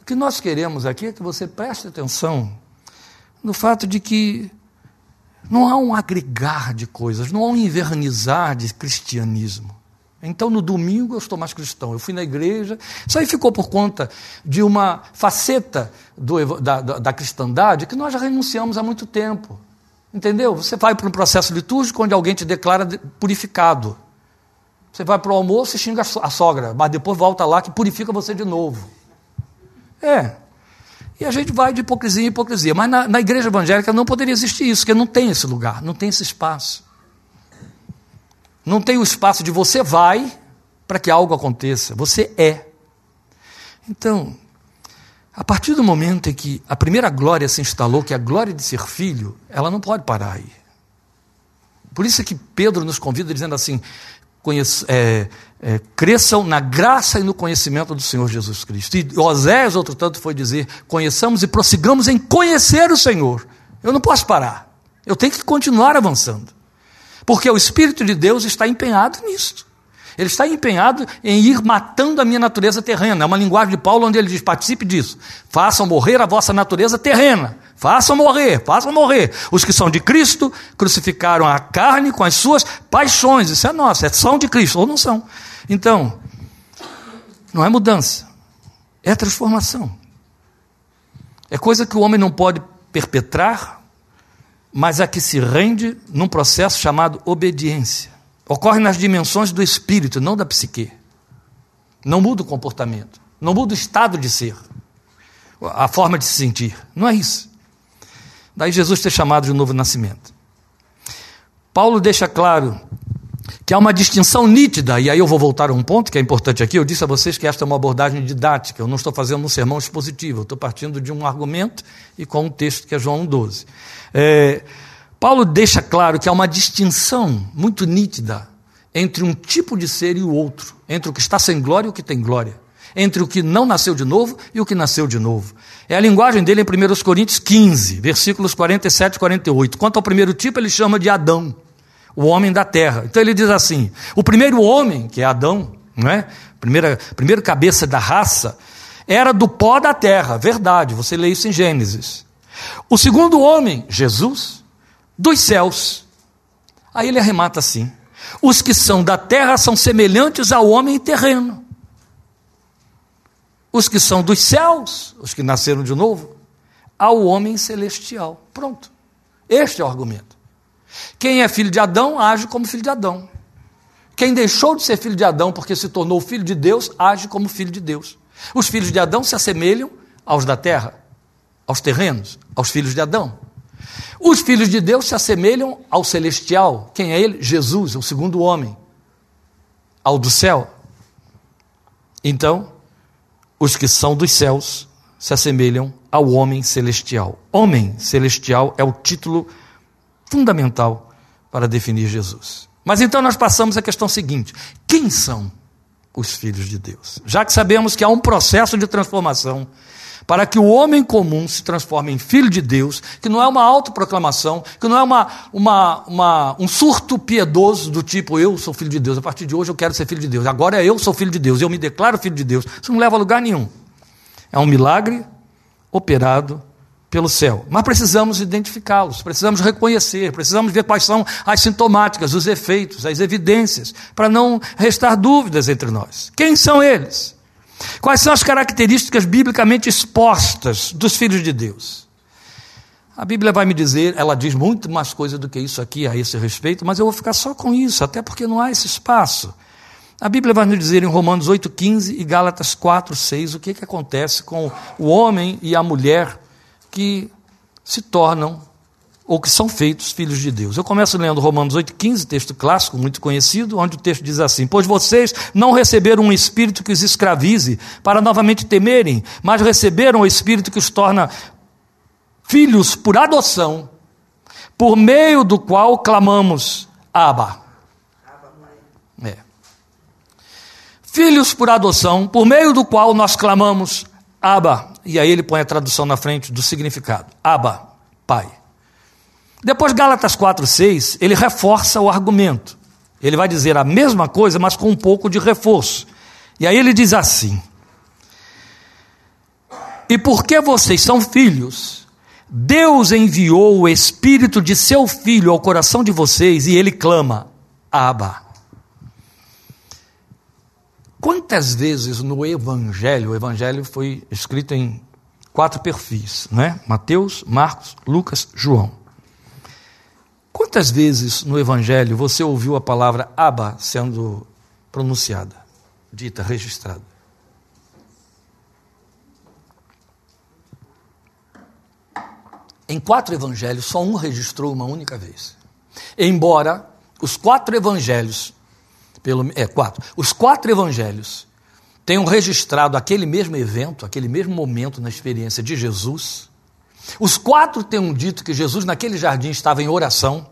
o que nós queremos aqui é que você preste atenção no fato de que Não há um agregar de coisas, não há um invernizar de cristianismo. Então, no domingo, eu estou mais cristão. Eu fui na igreja. Isso aí ficou por conta de uma faceta do, da, da, da cristandade que nós já renunciamos há muito tempo. Entendeu? Você vai para um processo litúrgico onde alguém te declara purificado. Você vai para o almoço e xinga a sogra, mas depois volta lá que purifica você de novo. É. E a gente vai de hipocrisia em hipocrisia. Mas na, na igreja evangélica não poderia existir isso, porque não tem esse lugar, não tem esse espaço. Não tem o espaço de você vai para que algo aconteça. Você é. Então, a partir do momento em que a primeira glória se instalou, que é a glória de ser filho, ela não pode parar aí. Por isso é que Pedro nos convida dizendo assim: é, é, cresçam na graça e no conhecimento do Senhor Jesus Cristo. E Oséias, outro tanto, foi dizer: conheçamos e prossigamos em conhecer o Senhor. Eu não posso parar. Eu tenho que continuar avançando. Porque o Espírito de Deus está empenhado nisso. Ele está empenhado em ir matando a minha natureza terrena. É uma linguagem de Paulo onde ele diz: participe disso. Façam morrer a vossa natureza terrena. Façam morrer, façam morrer. Os que são de Cristo crucificaram a carne com as suas paixões. Isso é nosso, é, são de Cristo ou não são. Então, não é mudança, é transformação. É coisa que o homem não pode perpetrar mas a que se rende num processo chamado obediência. Ocorre nas dimensões do espírito, não da psique. Não muda o comportamento, não muda o estado de ser, a forma de se sentir. Não é isso. Daí Jesus ter chamado de novo nascimento. Paulo deixa claro que há uma distinção nítida, e aí eu vou voltar a um ponto que é importante aqui. Eu disse a vocês que esta é uma abordagem didática, eu não estou fazendo um sermão expositivo, eu estou partindo de um argumento e com um texto que é João 12. É, Paulo deixa claro que há uma distinção muito nítida entre um tipo de ser e o outro, entre o que está sem glória e o que tem glória, entre o que não nasceu de novo e o que nasceu de novo. É a linguagem dele em 1 Coríntios 15, versículos 47 e 48. Quanto ao primeiro tipo, ele chama de Adão, o homem da terra. Então ele diz assim: o primeiro homem, que é Adão, não é? Primeira, primeiro cabeça da raça, era do pó da terra, verdade, você lê isso em Gênesis. O segundo homem, Jesus, dos céus. Aí ele arremata assim: os que são da terra são semelhantes ao homem terreno. Os que são dos céus, os que nasceram de novo, ao homem celestial. Pronto. Este é o argumento. Quem é filho de Adão age como filho de Adão. Quem deixou de ser filho de Adão porque se tornou filho de Deus, age como filho de Deus. Os filhos de Adão se assemelham aos da terra aos terrenos, aos filhos de Adão. Os filhos de Deus se assemelham ao celestial. Quem é ele? Jesus, o segundo homem, ao do céu. Então, os que são dos céus se assemelham ao homem celestial. Homem celestial é o título fundamental para definir Jesus. Mas então nós passamos à questão seguinte: quem são os filhos de Deus? Já que sabemos que há um processo de transformação para que o homem comum se transforme em filho de Deus, que não é uma autoproclamação, que não é uma, uma, uma, um surto piedoso do tipo eu sou filho de Deus, a partir de hoje eu quero ser filho de Deus, agora eu sou filho de Deus, eu me declaro filho de Deus. Isso não leva a lugar nenhum. É um milagre operado pelo céu. Mas precisamos identificá-los, precisamos reconhecer, precisamos ver quais são as sintomáticas, os efeitos, as evidências, para não restar dúvidas entre nós. Quem são eles? Quais são as características biblicamente expostas dos filhos de Deus? A Bíblia vai me dizer, ela diz muito mais coisa do que isso aqui a esse respeito, mas eu vou ficar só com isso, até porque não há esse espaço. A Bíblia vai nos dizer em Romanos 8,15 e Gálatas 4, 6 o que, que acontece com o homem e a mulher que se tornam ou que são feitos filhos de Deus. Eu começo lendo Romanos 8,15, texto clássico, muito conhecido, onde o texto diz assim: Pois vocês não receberam um espírito que os escravize para novamente temerem, mas receberam o espírito que os torna filhos por adoção, por meio do qual clamamos Abba. É. Filhos por adoção, por meio do qual nós clamamos Abba. E aí ele põe a tradução na frente do significado: Abba, Pai. Depois, Gálatas 4, 6, ele reforça o argumento. Ele vai dizer a mesma coisa, mas com um pouco de reforço. E aí ele diz assim: E porque vocês são filhos, Deus enviou o Espírito de seu Filho ao coração de vocês e ele clama: Abba. Quantas vezes no Evangelho, o Evangelho foi escrito em quatro perfis, né? Mateus, Marcos, Lucas, João. Quantas vezes no Evangelho você ouviu a palavra Abba sendo pronunciada, dita, registrada? Em quatro evangelhos, só um registrou uma única vez. Embora os quatro evangelhos, pelo, é, quatro, os quatro evangelhos tenham registrado aquele mesmo evento, aquele mesmo momento na experiência de Jesus, os quatro tenham dito que Jesus naquele jardim estava em oração,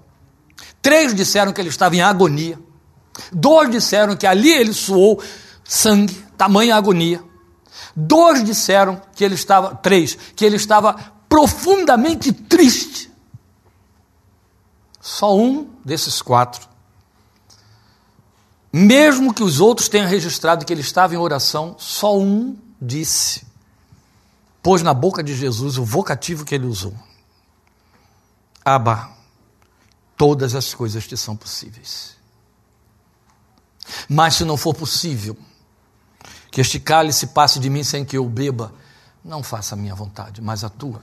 três disseram que ele estava em agonia, dois disseram que ali ele suou sangue, tamanha agonia, dois disseram que ele estava, três, que ele estava profundamente triste. Só um desses quatro, mesmo que os outros tenham registrado que ele estava em oração, só um disse, pôs na boca de Jesus o vocativo que ele usou: Abba, todas as coisas te são possíveis. Mas se não for possível, que este cálice passe de mim sem que eu beba, não faça a minha vontade, mas a tua.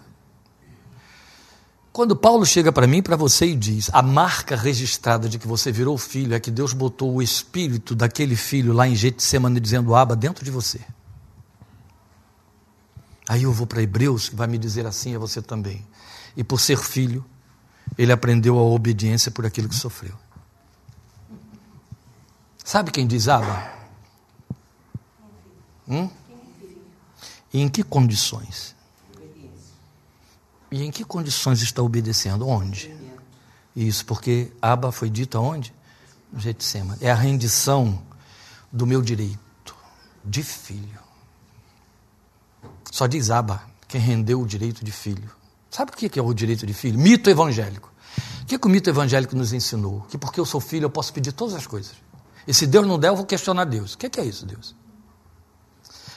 Quando Paulo chega para mim, para você e diz: a marca registrada de que você virou filho é que Deus botou o espírito daquele filho lá em Getsemane dizendo aba dentro de você. Aí eu vou para Hebreus, que vai me dizer assim a você também. E por ser filho, ele aprendeu a obediência por aquilo que sofreu. Sabe quem diz aba? Hum? E em que condições? E em que condições está obedecendo? Onde? Isso, porque Abba foi dito aonde? No Getsemane. É a rendição do meu direito de filho. Só diz Abba quem rendeu o direito de filho. Sabe o que é o direito de filho? Mito evangélico. O que, é que o mito evangélico nos ensinou? Que porque eu sou filho eu posso pedir todas as coisas. E se Deus não der, eu vou questionar Deus. O que é, é isso, Deus?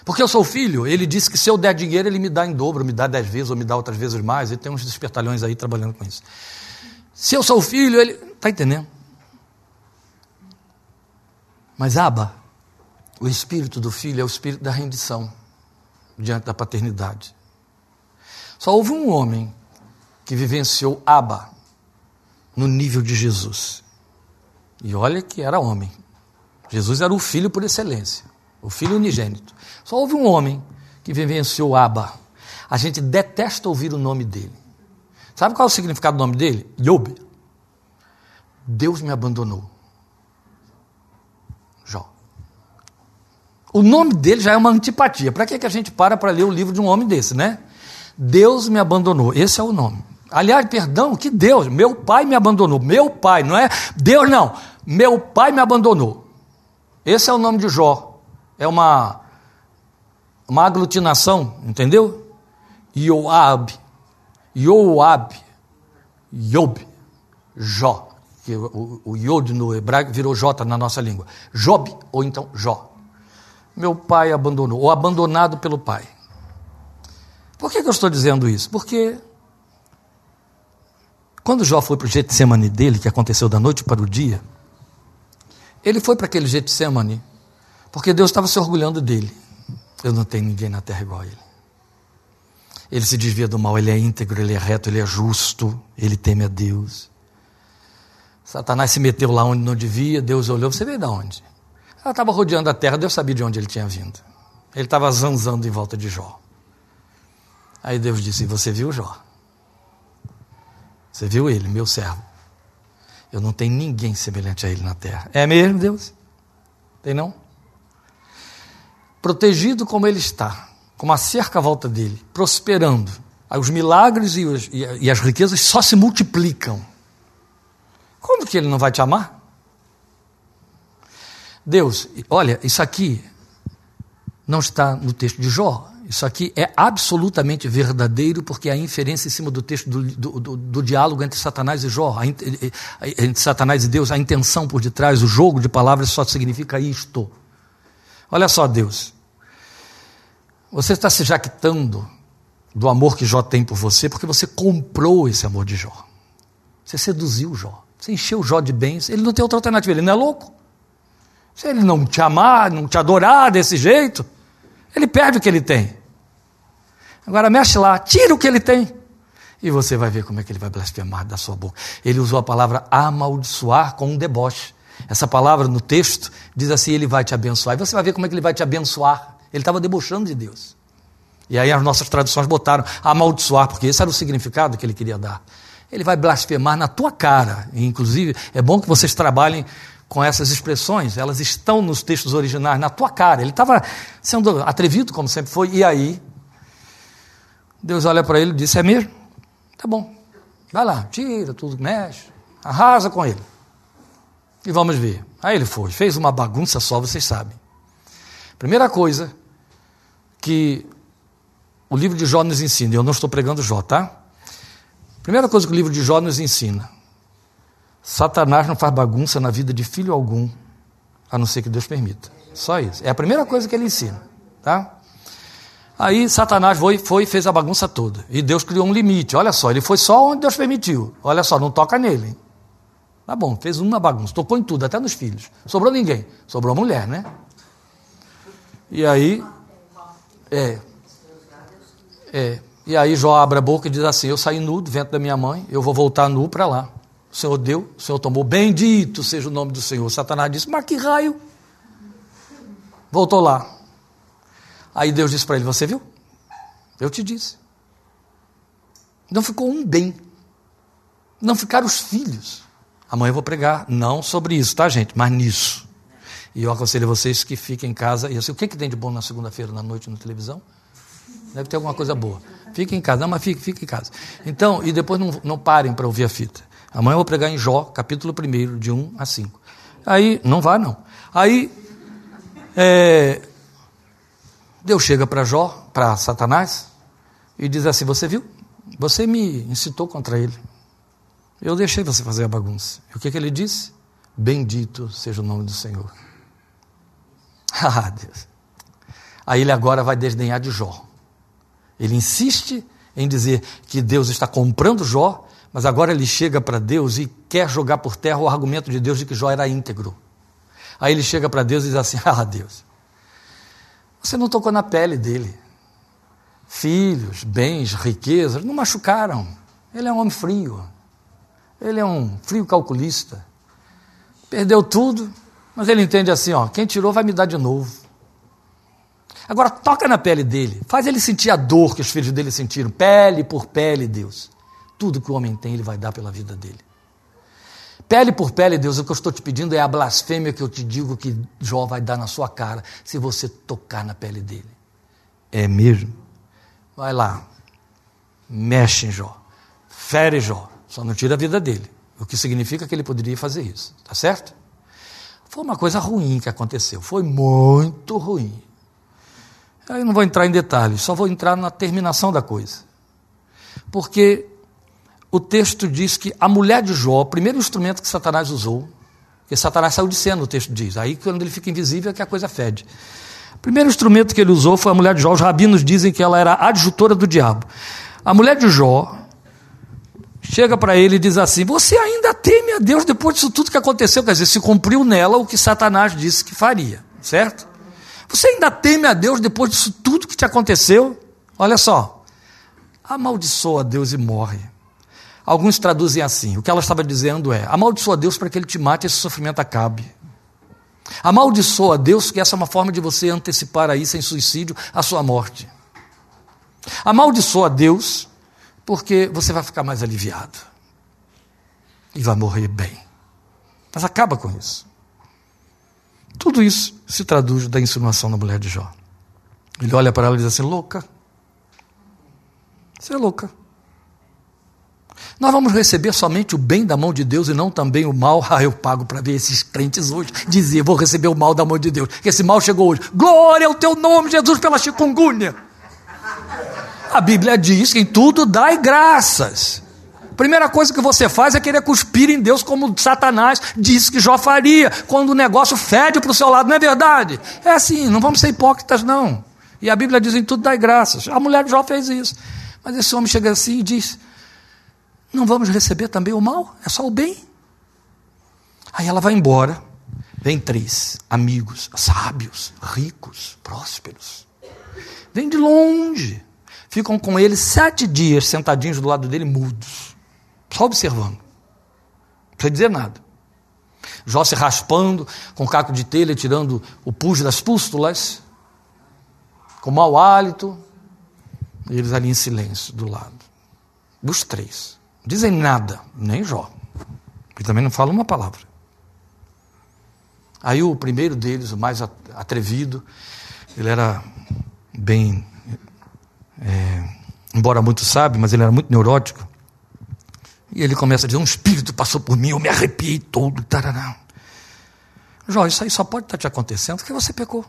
Porque eu sou filho, ele disse que se eu der dinheiro, ele me dá em dobro, me dá dez vezes ou me dá outras vezes mais. Ele tem uns despertalhões aí trabalhando com isso. Se eu sou filho, ele. Está entendendo? Mas Aba, o espírito do filho é o espírito da rendição diante da paternidade. Só houve um homem que vivenciou Aba no nível de Jesus. E olha que era homem. Jesus era o filho por excelência, o filho unigênito. Só houve um homem que vivenciou Abba. A gente detesta ouvir o nome dele. Sabe qual é o significado do nome dele? Yob. Deus me abandonou. Jó. O nome dele já é uma antipatia. Para que, que a gente para para ler o livro de um homem desse, né? Deus me abandonou. Esse é o nome. Aliás, perdão, que Deus? Meu pai me abandonou. Meu pai, não é Deus, não. Meu pai me abandonou. Esse é o nome de Jó. É uma uma aglutinação, entendeu? Yoab, Yoab, Yob, Jó, que o, o Yod no hebraico virou J na nossa língua. Job, ou então Jó. Meu pai abandonou, ou abandonado pelo pai. Por que, que eu estou dizendo isso? Porque quando Jó foi para o Getsemane dele, que aconteceu da noite para o dia, ele foi para aquele Getsemane porque Deus estava se orgulhando dele. Eu não tenho ninguém na terra igual a ele. Ele se desvia do mal, ele é íntegro, ele é reto, ele é justo, ele teme a Deus. Satanás se meteu lá onde não devia, Deus olhou, você veio de onde? Ela estava rodeando a terra, Deus sabia de onde ele tinha vindo. Ele estava zanzando em volta de Jó. Aí Deus disse: Você viu Jó? Você viu ele, meu servo? Eu não tenho ninguém semelhante a ele na terra. É mesmo, Deus? Tem não? Protegido como ele está, com uma cerca à volta dele, prosperando, os milagres e, os, e, as riquezas só se multiplicam. Como que ele não vai te amar? Deus, olha, isso aqui não está no texto de Jó. Isso aqui é absolutamente verdadeiro, porque a inferência em cima do texto do, do, do, do diálogo entre Satanás e Jó, a, entre Satanás e Deus, a intenção por detrás, o jogo de palavras só significa isto. Olha só, Deus. Você está se jactando do amor que Jó tem por você, porque você comprou esse amor de Jó. Você seduziu Jó. Você encheu Jó de bens. Ele não tem outra alternativa. Ele não é louco. Se ele não te amar, não te adorar desse jeito, ele perde o que ele tem. Agora mexe lá, tira o que ele tem. E você vai ver como é que ele vai blasfemar da sua boca. Ele usou a palavra amaldiçoar com um deboche. Essa palavra no texto diz assim: Ele vai te abençoar. E você vai ver como é que ele vai te abençoar. Ele estava debochando de Deus. E aí as nossas traduções botaram amaldiçoar, porque esse era o significado que ele queria dar. Ele vai blasfemar na tua cara. E, inclusive, é bom que vocês trabalhem com essas expressões, elas estão nos textos originais, na tua cara. Ele estava sendo atrevido, como sempre foi, e aí Deus olha para ele e disse: É mesmo? Tá bom, vai lá, tira tudo, mexe, arrasa com ele. E vamos ver. Aí ele foi, fez uma bagunça só, vocês sabem. Primeira coisa que o livro de Jó nos ensina, eu não estou pregando Jó, tá? Primeira coisa que o livro de Jó nos ensina: Satanás não faz bagunça na vida de filho algum, a não ser que Deus permita. Só isso. É a primeira coisa que ele ensina, tá? Aí Satanás foi, foi e fez a bagunça toda. E Deus criou um limite. Olha só, ele foi só onde Deus permitiu. Olha só, não toca nele. Hein? Tá bom, fez uma bagunça, tocou em tudo, até nos filhos. Sobrou ninguém, sobrou a mulher, né? E aí, é, é, e aí Jó abre a boca e diz assim: Eu saí nu do ventre da minha mãe, eu vou voltar nu para lá. O Senhor deu, o Senhor tomou, bendito seja o nome do Senhor. Satanás disse: Mas que raio? Voltou lá. Aí Deus disse para ele: Você viu? Eu te disse. Não ficou um bem. Não ficaram os filhos. Amanhã eu vou pregar, não sobre isso, tá, gente? Mas nisso. E eu aconselho vocês que fiquem em casa. E assim, o que, que tem de bom na segunda-feira, na noite, na televisão? Deve ter alguma coisa boa. Fique em casa. Não, mas fique, fique em casa. Então, e depois não, não parem para ouvir a fita. Amanhã eu vou pregar em Jó, capítulo 1, de 1 a 5. Aí, não vá não. Aí, é, Deus chega para Jó, para Satanás, e diz assim: Você viu? Você me incitou contra ele. Eu deixei você fazer a bagunça. E o que, que ele disse? Bendito seja o nome do Senhor. Ah, Deus. Aí ele agora vai desdenhar de Jó. Ele insiste em dizer que Deus está comprando Jó, mas agora ele chega para Deus e quer jogar por terra o argumento de Deus de que Jó era íntegro. Aí ele chega para Deus e diz assim: Ah, Deus, você não tocou na pele dele. Filhos, bens, riquezas, não machucaram. Ele é um homem frio. Ele é um frio calculista. Perdeu tudo, mas ele entende assim: ó, quem tirou vai me dar de novo. Agora toca na pele dele, faz ele sentir a dor que os filhos dele sentiram, pele por pele, Deus. Tudo que o homem tem, ele vai dar pela vida dele. Pele por pele, Deus, o que eu estou te pedindo é a blasfêmia que eu te digo que Jó vai dar na sua cara se você tocar na pele dele. É mesmo? Vai lá, mexe em Jó, fere Jó, só não tira a vida dele. O que significa que ele poderia fazer isso, tá certo? Foi uma coisa ruim que aconteceu, foi muito ruim. Eu não vou entrar em detalhes, só vou entrar na terminação da coisa. Porque o texto diz que a mulher de Jó, o primeiro instrumento que Satanás usou, que Satanás saiu de cena, o texto diz, aí quando ele fica invisível é que a coisa fede. O primeiro instrumento que ele usou foi a mulher de Jó, os rabinos dizem que ela era adjutora do diabo. A mulher de Jó chega para ele e diz assim: Você ainda teme a Deus depois disso tudo que aconteceu? Quer dizer, se cumpriu nela o que Satanás disse que faria, certo? Você ainda teme a Deus depois disso tudo que te aconteceu? Olha só, amaldiçoa a Deus e morre. Alguns traduzem assim: o que ela estava dizendo é: amaldiçoa Deus para que ele te mate e esse sofrimento acabe. Amaldiçoa a Deus, que essa é uma forma de você antecipar aí, sem suicídio, a sua morte. Amaldiçoa a Deus, porque você vai ficar mais aliviado e vai morrer bem. Mas acaba com isso. Tudo isso se traduz da insinuação da mulher de Jó. Ele olha para ela e diz assim: louca. Você é louca. Nós vamos receber somente o bem da mão de Deus e não também o mal. Ah, eu pago para ver esses crentes hoje dizer: vou receber o mal da mão de Deus. Que esse mal chegou hoje. Glória ao teu nome, Jesus, pela chikungunya. A Bíblia diz que em tudo dai graças. Primeira coisa que você faz é querer cuspir em Deus, como Satanás disse que Jó faria, quando o negócio fede para o seu lado, não é verdade? É assim, não vamos ser hipócritas, não. E a Bíblia diz em tudo dai graças. A mulher de Jó fez isso. Mas esse homem chega assim e diz: Não vamos receber também o mal? É só o bem. Aí ela vai embora. Vem três amigos, sábios, ricos, prósperos. Vem de longe. Ficam com ele sete dias sentadinhos do lado dele, mudos. Só observando. Precisa dizer nada. Jó se raspando, com caco de telha, tirando o pus das pústulas, com mau hálito, e eles ali em silêncio, do lado. Os três. Não dizem nada, nem Jó. Que também não fala uma palavra. Aí o primeiro deles, o mais atrevido, ele era bem. É, embora muito sábio, mas ele era muito neurótico. E ele começa a dizer: Um espírito passou por mim, eu me arrepiei todo. Tarará. Jó, isso aí só pode estar te acontecendo porque você pecou.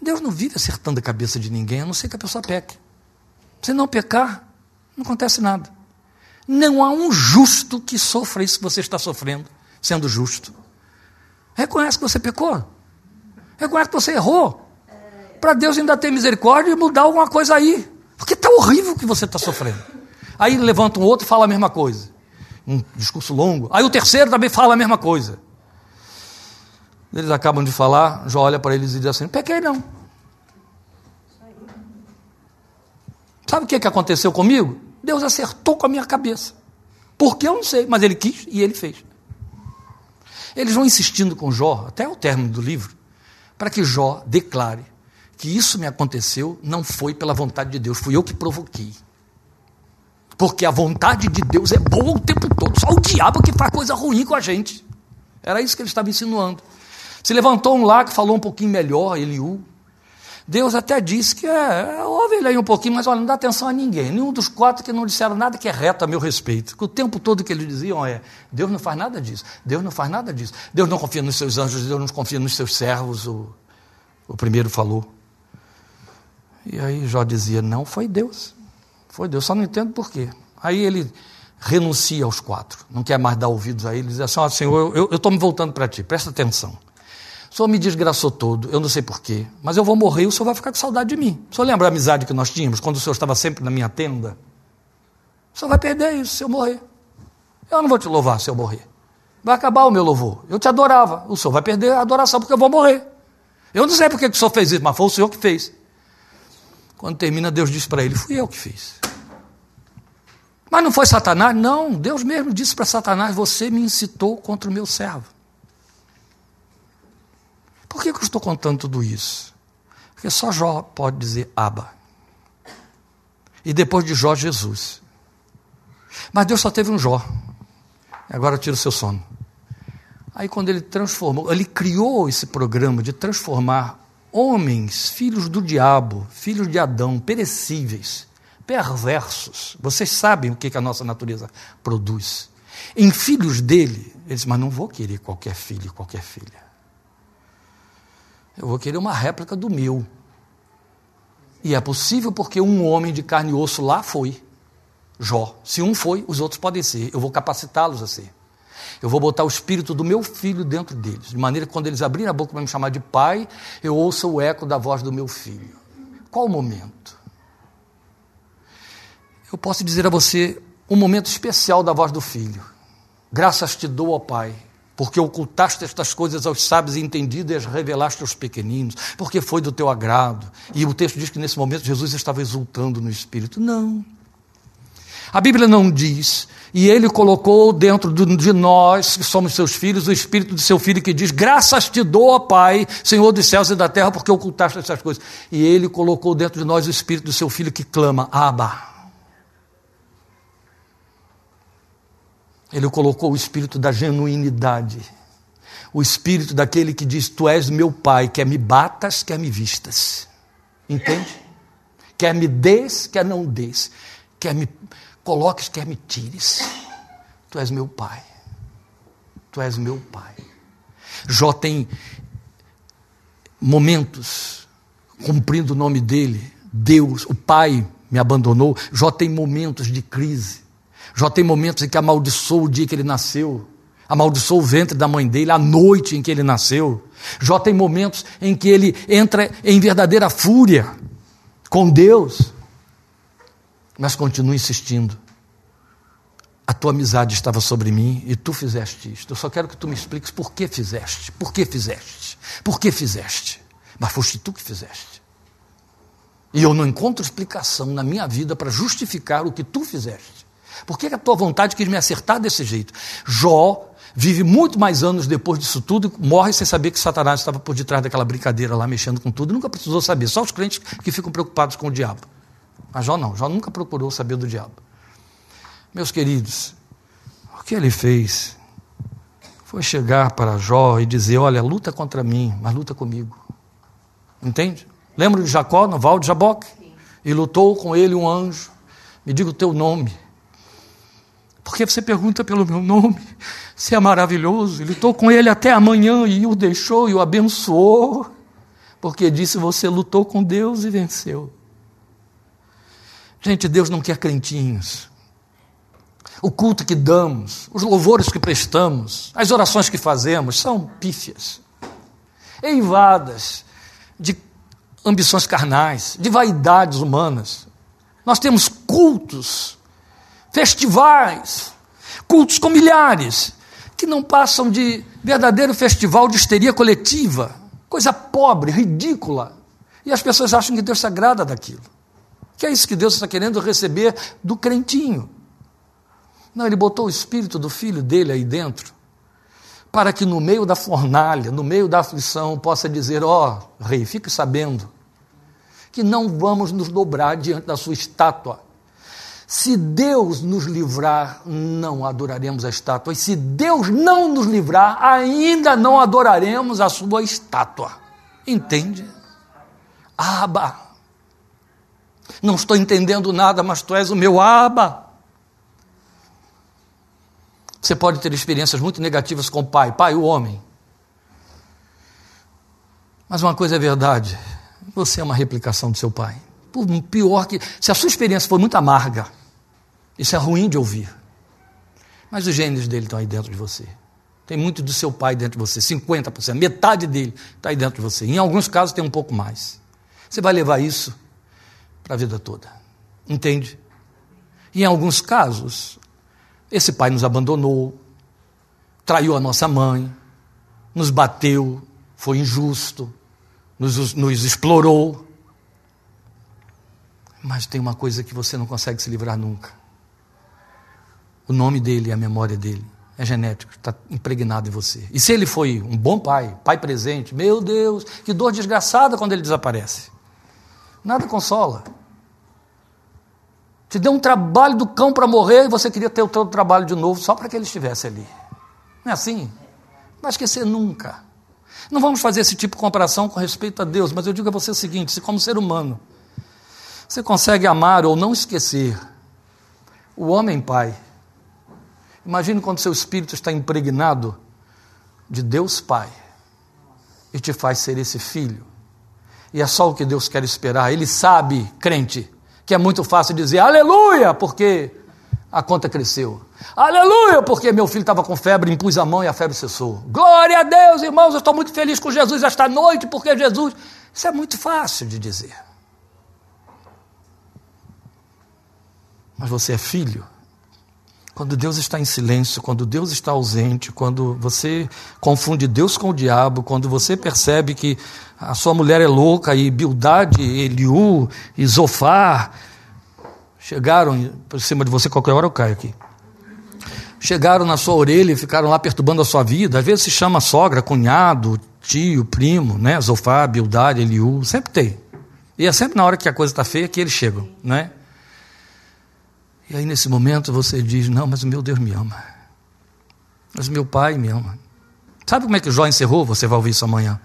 Deus não vive acertando a cabeça de ninguém, a não ser que a pessoa peque. Se não pecar, não acontece nada. Não há um justo que sofra isso que você está sofrendo, sendo justo. Reconhece que você pecou. Reconhece que você errou. Para Deus ainda ter misericórdia e mudar alguma coisa aí. Porque está horrível o que você está sofrendo. Aí levanta um outro e fala a mesma coisa. Um discurso longo. Aí o terceiro também fala a mesma coisa. Eles acabam de falar, já olha para eles e diz assim: pequei não. Sabe o que, que aconteceu comigo? Deus acertou com a minha cabeça. Por que eu não sei, mas ele quis e ele fez. Eles vão insistindo com Jó, até o término do livro, para que Jó declare que isso me aconteceu não foi pela vontade de Deus, fui eu que provoquei. Porque a vontade de Deus é boa o tempo todo, só o diabo que faz coisa ruim com a gente. Era isso que ele estava insinuando. Se levantou um lá que falou um pouquinho melhor, Eliú, Deus até disse que é, ouve ele aí um pouquinho, mas olha, não dá atenção a ninguém. Nenhum dos quatro que não disseram nada que é reto a meu respeito. o tempo todo que eles diziam é: Deus não faz nada disso, Deus não faz nada disso. Deus não confia nos seus anjos, Deus não confia nos seus servos. O, o primeiro falou. E aí Jó dizia: Não foi Deus. Foi Deus, só não entendo por quê. Aí ele renuncia aos quatro, não quer mais dar ouvidos a eles, diz assim: oh, Senhor, eu estou me voltando para ti, presta atenção. O senhor me desgraçou todo, eu não sei porquê, mas eu vou morrer e o senhor vai ficar com saudade de mim. O senhor lembra a amizade que nós tínhamos quando o senhor estava sempre na minha tenda? O senhor vai perder isso se eu morrer. Eu não vou te louvar se eu morrer. Vai acabar o meu louvor. Eu te adorava. O senhor vai perder a adoração porque eu vou morrer. Eu não sei porque que o senhor fez isso, mas foi o senhor que fez. Quando termina, Deus diz para ele: Fui eu que fiz. Mas não foi Satanás? Não, Deus mesmo disse para Satanás: Você me incitou contra o meu servo. Por que, eu estou contando tudo isso? Porque só Jó pode dizer Aba. E depois de Jó, Jesus. Mas Deus só teve um Jó. Agora tira o seu sono. Aí quando ele transformou, ele criou esse programa de transformar homens, filhos do diabo, filhos de Adão, perecíveis, perversos. Vocês sabem o que, a nossa natureza produz. Em filhos dele, ele disse, mas não vou querer qualquer filho e qualquer filha. Eu vou querer uma réplica do meu. E é possível porque um homem de carne e osso lá foi. Jó. Se um foi, os outros podem ser. Eu vou capacitá-los a ser. Eu vou botar o espírito do meu filho dentro deles, de maneira que quando eles abrirem a boca para me chamar de pai, eu ouça o eco da voz do meu filho. Qual o momento? Eu posso dizer a você um momento especial da voz do filho. Graças te dou, ó Pai, porque ocultaste estas coisas aos sábios e entendidos e as revelaste aos pequeninos, porque foi do teu agrado. E o texto diz que nesse momento Jesus estava exultando no Espírito. Não. A Bíblia não diz, e ele colocou dentro de nós, que somos seus filhos, o Espírito do seu Filho que diz: Graças te dou, Pai, Senhor dos céus e da terra, porque ocultaste essas coisas. E ele colocou dentro de nós o Espírito do seu Filho que clama: Abba. Ele colocou o espírito da genuinidade, o espírito daquele que diz: Tu és meu pai, quer me batas, quer me vistas. Entende? Quer me des, quer não des. Quer me coloques, quer me tires. Tu és meu pai. Tu és meu pai. Jó tem momentos cumprindo o nome dele. Deus, o Pai, me abandonou. Jó tem momentos de crise. Jó tem momentos em que amaldiçoa o dia que ele nasceu, amaldiçoa o ventre da mãe dele, a noite em que ele nasceu. Jó tem momentos em que ele entra em verdadeira fúria com Deus. Mas continuo insistindo. A tua amizade estava sobre mim e tu fizeste isto. Eu só quero que tu me expliques por que fizeste. Por que fizeste? Por que fizeste? Mas foste tu que fizeste. E eu não encontro explicação na minha vida para justificar o que tu fizeste. Por que a tua vontade quis me acertar desse jeito? Jó vive muito mais anos depois disso tudo e morre sem saber que Satanás estava por detrás daquela brincadeira lá, mexendo com tudo. Nunca precisou saber, só os crentes que ficam preocupados com o diabo. Mas Jó não, Jó nunca procurou saber do diabo. Meus queridos, o que ele fez foi chegar para Jó e dizer: Olha, luta contra mim, mas luta comigo. Entende? Lembra de Jacó no Val de Jaboque? E lutou com ele um anjo. Me diga o teu nome. Porque você pergunta pelo meu nome, se é maravilhoso. Ele lutou com ele até amanhã e o deixou e o abençoou, porque disse: Você lutou com Deus e venceu. Gente, Deus não quer crentinhos. O culto que damos, os louvores que prestamos, as orações que fazemos são pífias, eivadas de ambições carnais, de vaidades humanas. Nós temos cultos festivais, cultos com milhares, que não passam de verdadeiro festival de histeria coletiva, coisa pobre, ridícula. E as pessoas acham que Deus se agrada daquilo. Que é isso que Deus está querendo receber do crentinho. Não, ele botou o espírito do filho dele aí dentro, para que no meio da fornalha, no meio da aflição, possa dizer: Ó, oh, rei, fique sabendo que não vamos nos dobrar diante da sua estátua se Deus nos livrar, não adoraremos a estátua. E se Deus não nos livrar, ainda não adoraremos a sua estátua. Entende? Aba. Não estou entendendo nada, mas tu és o meu aba. Você pode ter experiências muito negativas com o pai, pai, o homem. Mas uma coisa é verdade: você é uma replicação do seu pai. Por pior que. Se a sua experiência for muito amarga, isso é ruim de ouvir. Mas os genes dele estão aí dentro de você. Tem muito do seu pai dentro de você, 50%, metade dele está aí dentro de você. Em alguns casos tem um pouco mais. Você vai levar isso para a vida toda. Entende? E em alguns casos, esse pai nos abandonou, traiu a nossa mãe, nos bateu, foi injusto, nos, nos explorou. Mas tem uma coisa que você não consegue se livrar nunca o nome dele a memória dele. É genético, está impregnado em você. E se ele foi um bom pai, pai presente, meu Deus, que dor desgraçada quando ele desaparece. Nada consola. Te deu um trabalho do cão para morrer e você queria ter o teu trabalho de novo só para que ele estivesse ali. Não é assim? Não vai esquecer nunca. Não vamos fazer esse tipo de comparação com respeito a Deus, mas eu digo a você o seguinte: se como ser humano você consegue amar ou não esquecer o homem pai Imagine quando seu espírito está impregnado de Deus Pai e te faz ser esse filho. E é só o que Deus quer esperar. Ele sabe, crente, que é muito fácil dizer aleluia, porque a conta cresceu. Aleluia, porque meu filho estava com febre, impus a mão e a febre cessou. Glória a Deus, irmãos, eu estou muito feliz com Jesus esta noite, porque Jesus. Isso é muito fácil de dizer. Mas você é filho quando Deus está em silêncio, quando Deus está ausente, quando você confunde Deus com o diabo, quando você percebe que a sua mulher é louca e Bildade, Eliú e Zofar chegaram por cima de você, qualquer hora eu caio aqui. Chegaram na sua orelha e ficaram lá perturbando a sua vida. Às vezes se chama sogra, cunhado, tio, primo, né? Zofar, Bildade, Eliú, sempre tem. E é sempre na hora que a coisa está feia que eles chegam, né? E aí, nesse momento, você diz: Não, mas o meu Deus me ama. Mas o meu pai me ama. Sabe como é que Jó encerrou? Você vai ouvir isso amanhã.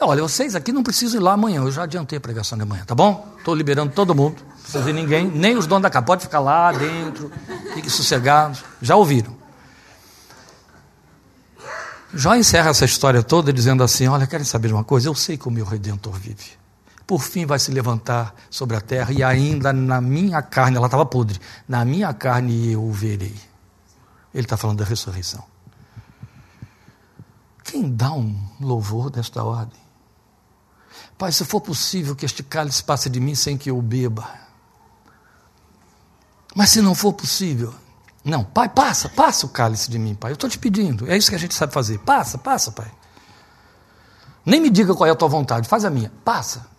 Olha, vocês aqui não precisam ir lá amanhã. Eu já adiantei a pregação de amanhã, tá bom? Estou liberando todo mundo. Não precisa ver ninguém, nem os donos da casa. Pode ficar lá dentro, fique sossegado. Já ouviram. Jó encerra essa história toda dizendo assim: Olha, querem saber uma coisa? Eu sei que o meu redentor vive por fim vai se levantar sobre a terra, e ainda na minha carne, ela estava podre, na minha carne eu o verei. Ele está falando da ressurreição. Quem dá um louvor desta ordem? Pai, se for possível que este cálice passe de mim sem que eu beba. Mas se não for possível, não, pai, passa, passa o cálice de mim, pai. Eu estou te pedindo. É isso que a gente sabe fazer. Passa, passa, pai. Nem me diga qual é a tua vontade, faz a minha. Passa.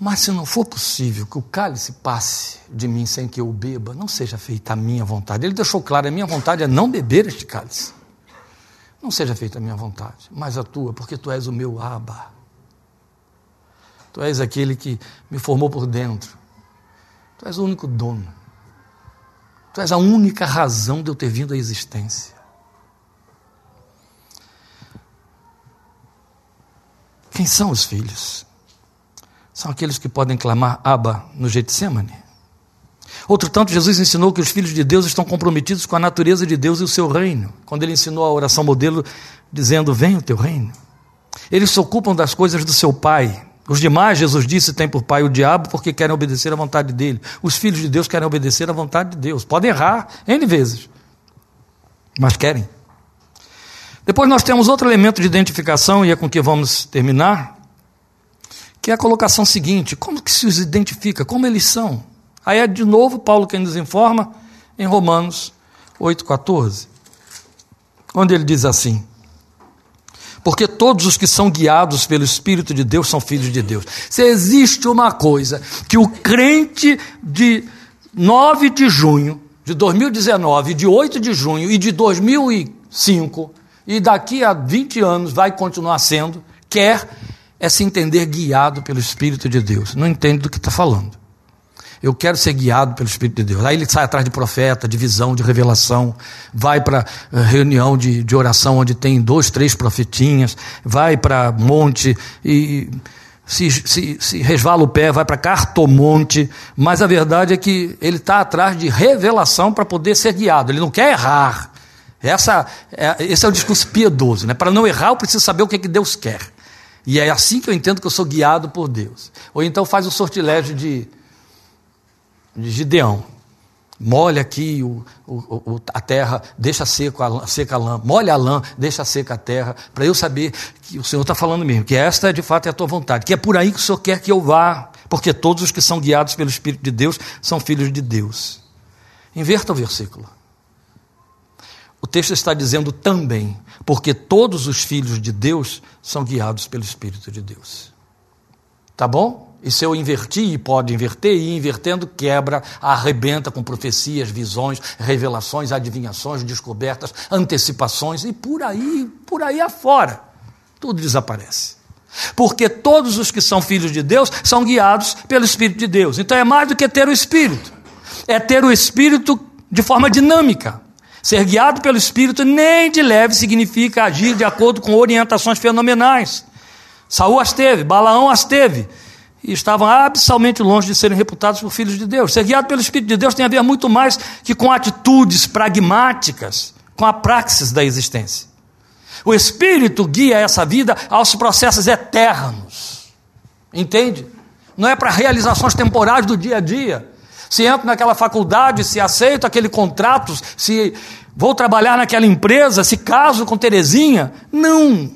Mas se não for possível que o cálice passe de mim sem que eu o beba, não seja feita a minha vontade. Ele deixou claro: a minha vontade é não beber este cálice. Não seja feita a minha vontade, mas a tua, porque tu és o meu aba. Tu és aquele que me formou por dentro. Tu és o único dono. Tu és a única razão de eu ter vindo à existência. Quem são os filhos? São aqueles que podem clamar Abba no Getsemane. Outro tanto, Jesus ensinou que os filhos de Deus estão comprometidos com a natureza de Deus e o seu reino, quando ele ensinou a oração modelo, dizendo: Venha o teu reino. Eles se ocupam das coisas do seu Pai. Os demais, Jesus disse, têm por pai o diabo porque querem obedecer à vontade dele. Os filhos de Deus querem obedecer à vontade de Deus. Podem errar N vezes, mas querem. Depois nós temos outro elemento de identificação, e é com que vamos terminar, que é a colocação seguinte: como que se os identifica? Como eles são? Aí é de novo Paulo quem nos informa em Romanos 8,14, onde ele diz assim: Porque todos os que são guiados pelo Espírito de Deus são filhos de Deus. Se existe uma coisa que o crente de 9 de junho de 2019, de 8 de junho e de 2005, e daqui a 20 anos vai continuar sendo, quer é se entender guiado pelo Espírito de Deus. Não entende do que está falando. Eu quero ser guiado pelo Espírito de Deus. Aí ele sai atrás de profeta, de visão, de revelação, vai para uh, reunião de, de oração onde tem dois, três profetinhas, vai para monte e se, se, se resvala o pé, vai para cartomonte, mas a verdade é que ele está atrás de revelação para poder ser guiado. Ele não quer errar. Essa, é, esse é o discurso piedoso. Né? Para não errar, eu preciso saber o que, é que Deus quer. E é assim que eu entendo que eu sou guiado por Deus. Ou então faz o sortilégio de de Gideão. Molha aqui o, o, a terra, deixa seco a, seca a lã, molha a lã, deixa seca a terra, para eu saber que o Senhor está falando mesmo, que esta de fato é a tua vontade, que é por aí que o Senhor quer que eu vá, porque todos os que são guiados pelo Espírito de Deus são filhos de Deus. Inverta o versículo. O texto está dizendo também, porque todos os filhos de Deus são guiados pelo Espírito de Deus. Tá bom? E se eu invertir, e pode inverter, e invertendo, quebra, arrebenta com profecias, visões, revelações, adivinhações, descobertas, antecipações, e por aí, por aí afora, tudo desaparece. Porque todos os que são filhos de Deus são guiados pelo Espírito de Deus. Então é mais do que ter o Espírito, é ter o Espírito de forma dinâmica. Ser guiado pelo Espírito nem de leve significa agir de acordo com orientações fenomenais. Saul as teve, Balaão as teve, e estavam absolutamente longe de serem reputados por filhos de Deus. Ser guiado pelo Espírito de Deus tem a ver muito mais que com atitudes pragmáticas, com a praxis da existência. O Espírito guia essa vida aos processos eternos. Entende? Não é para realizações temporárias do dia a dia. Se entro naquela faculdade, se aceito aquele contrato, se vou trabalhar naquela empresa, se caso com Terezinha. Não,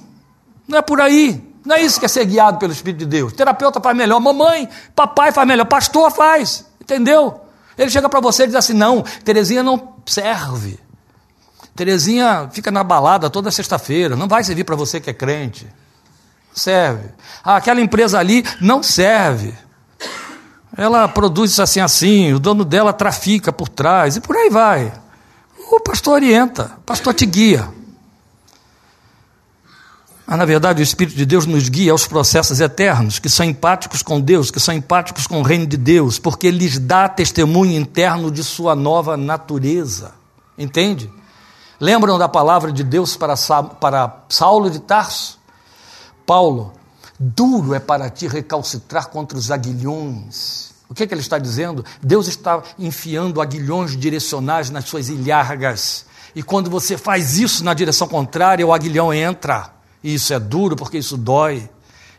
não é por aí. Não é isso que é ser guiado pelo Espírito de Deus. Terapeuta faz melhor, mamãe, papai faz melhor, pastor faz, entendeu? Ele chega para você e diz assim: não, Terezinha não serve. Terezinha fica na balada toda sexta-feira, não vai servir para você que é crente. Serve. Ah, aquela empresa ali não serve. Ela produz assim assim, o dono dela trafica por trás e por aí vai. O pastor orienta, o pastor te guia. Mas, na verdade, o Espírito de Deus nos guia aos processos eternos, que são empáticos com Deus, que são empáticos com o reino de Deus, porque lhes dá testemunho interno de sua nova natureza. Entende? Lembram da palavra de Deus para, para Saulo de Tarso? Paulo, duro é para ti recalcitrar contra os aguilhões. O que, é que ele está dizendo? Deus está enfiando aguilhões direcionais nas suas ilhargas. E quando você faz isso na direção contrária, o aguilhão entra. E isso é duro porque isso dói.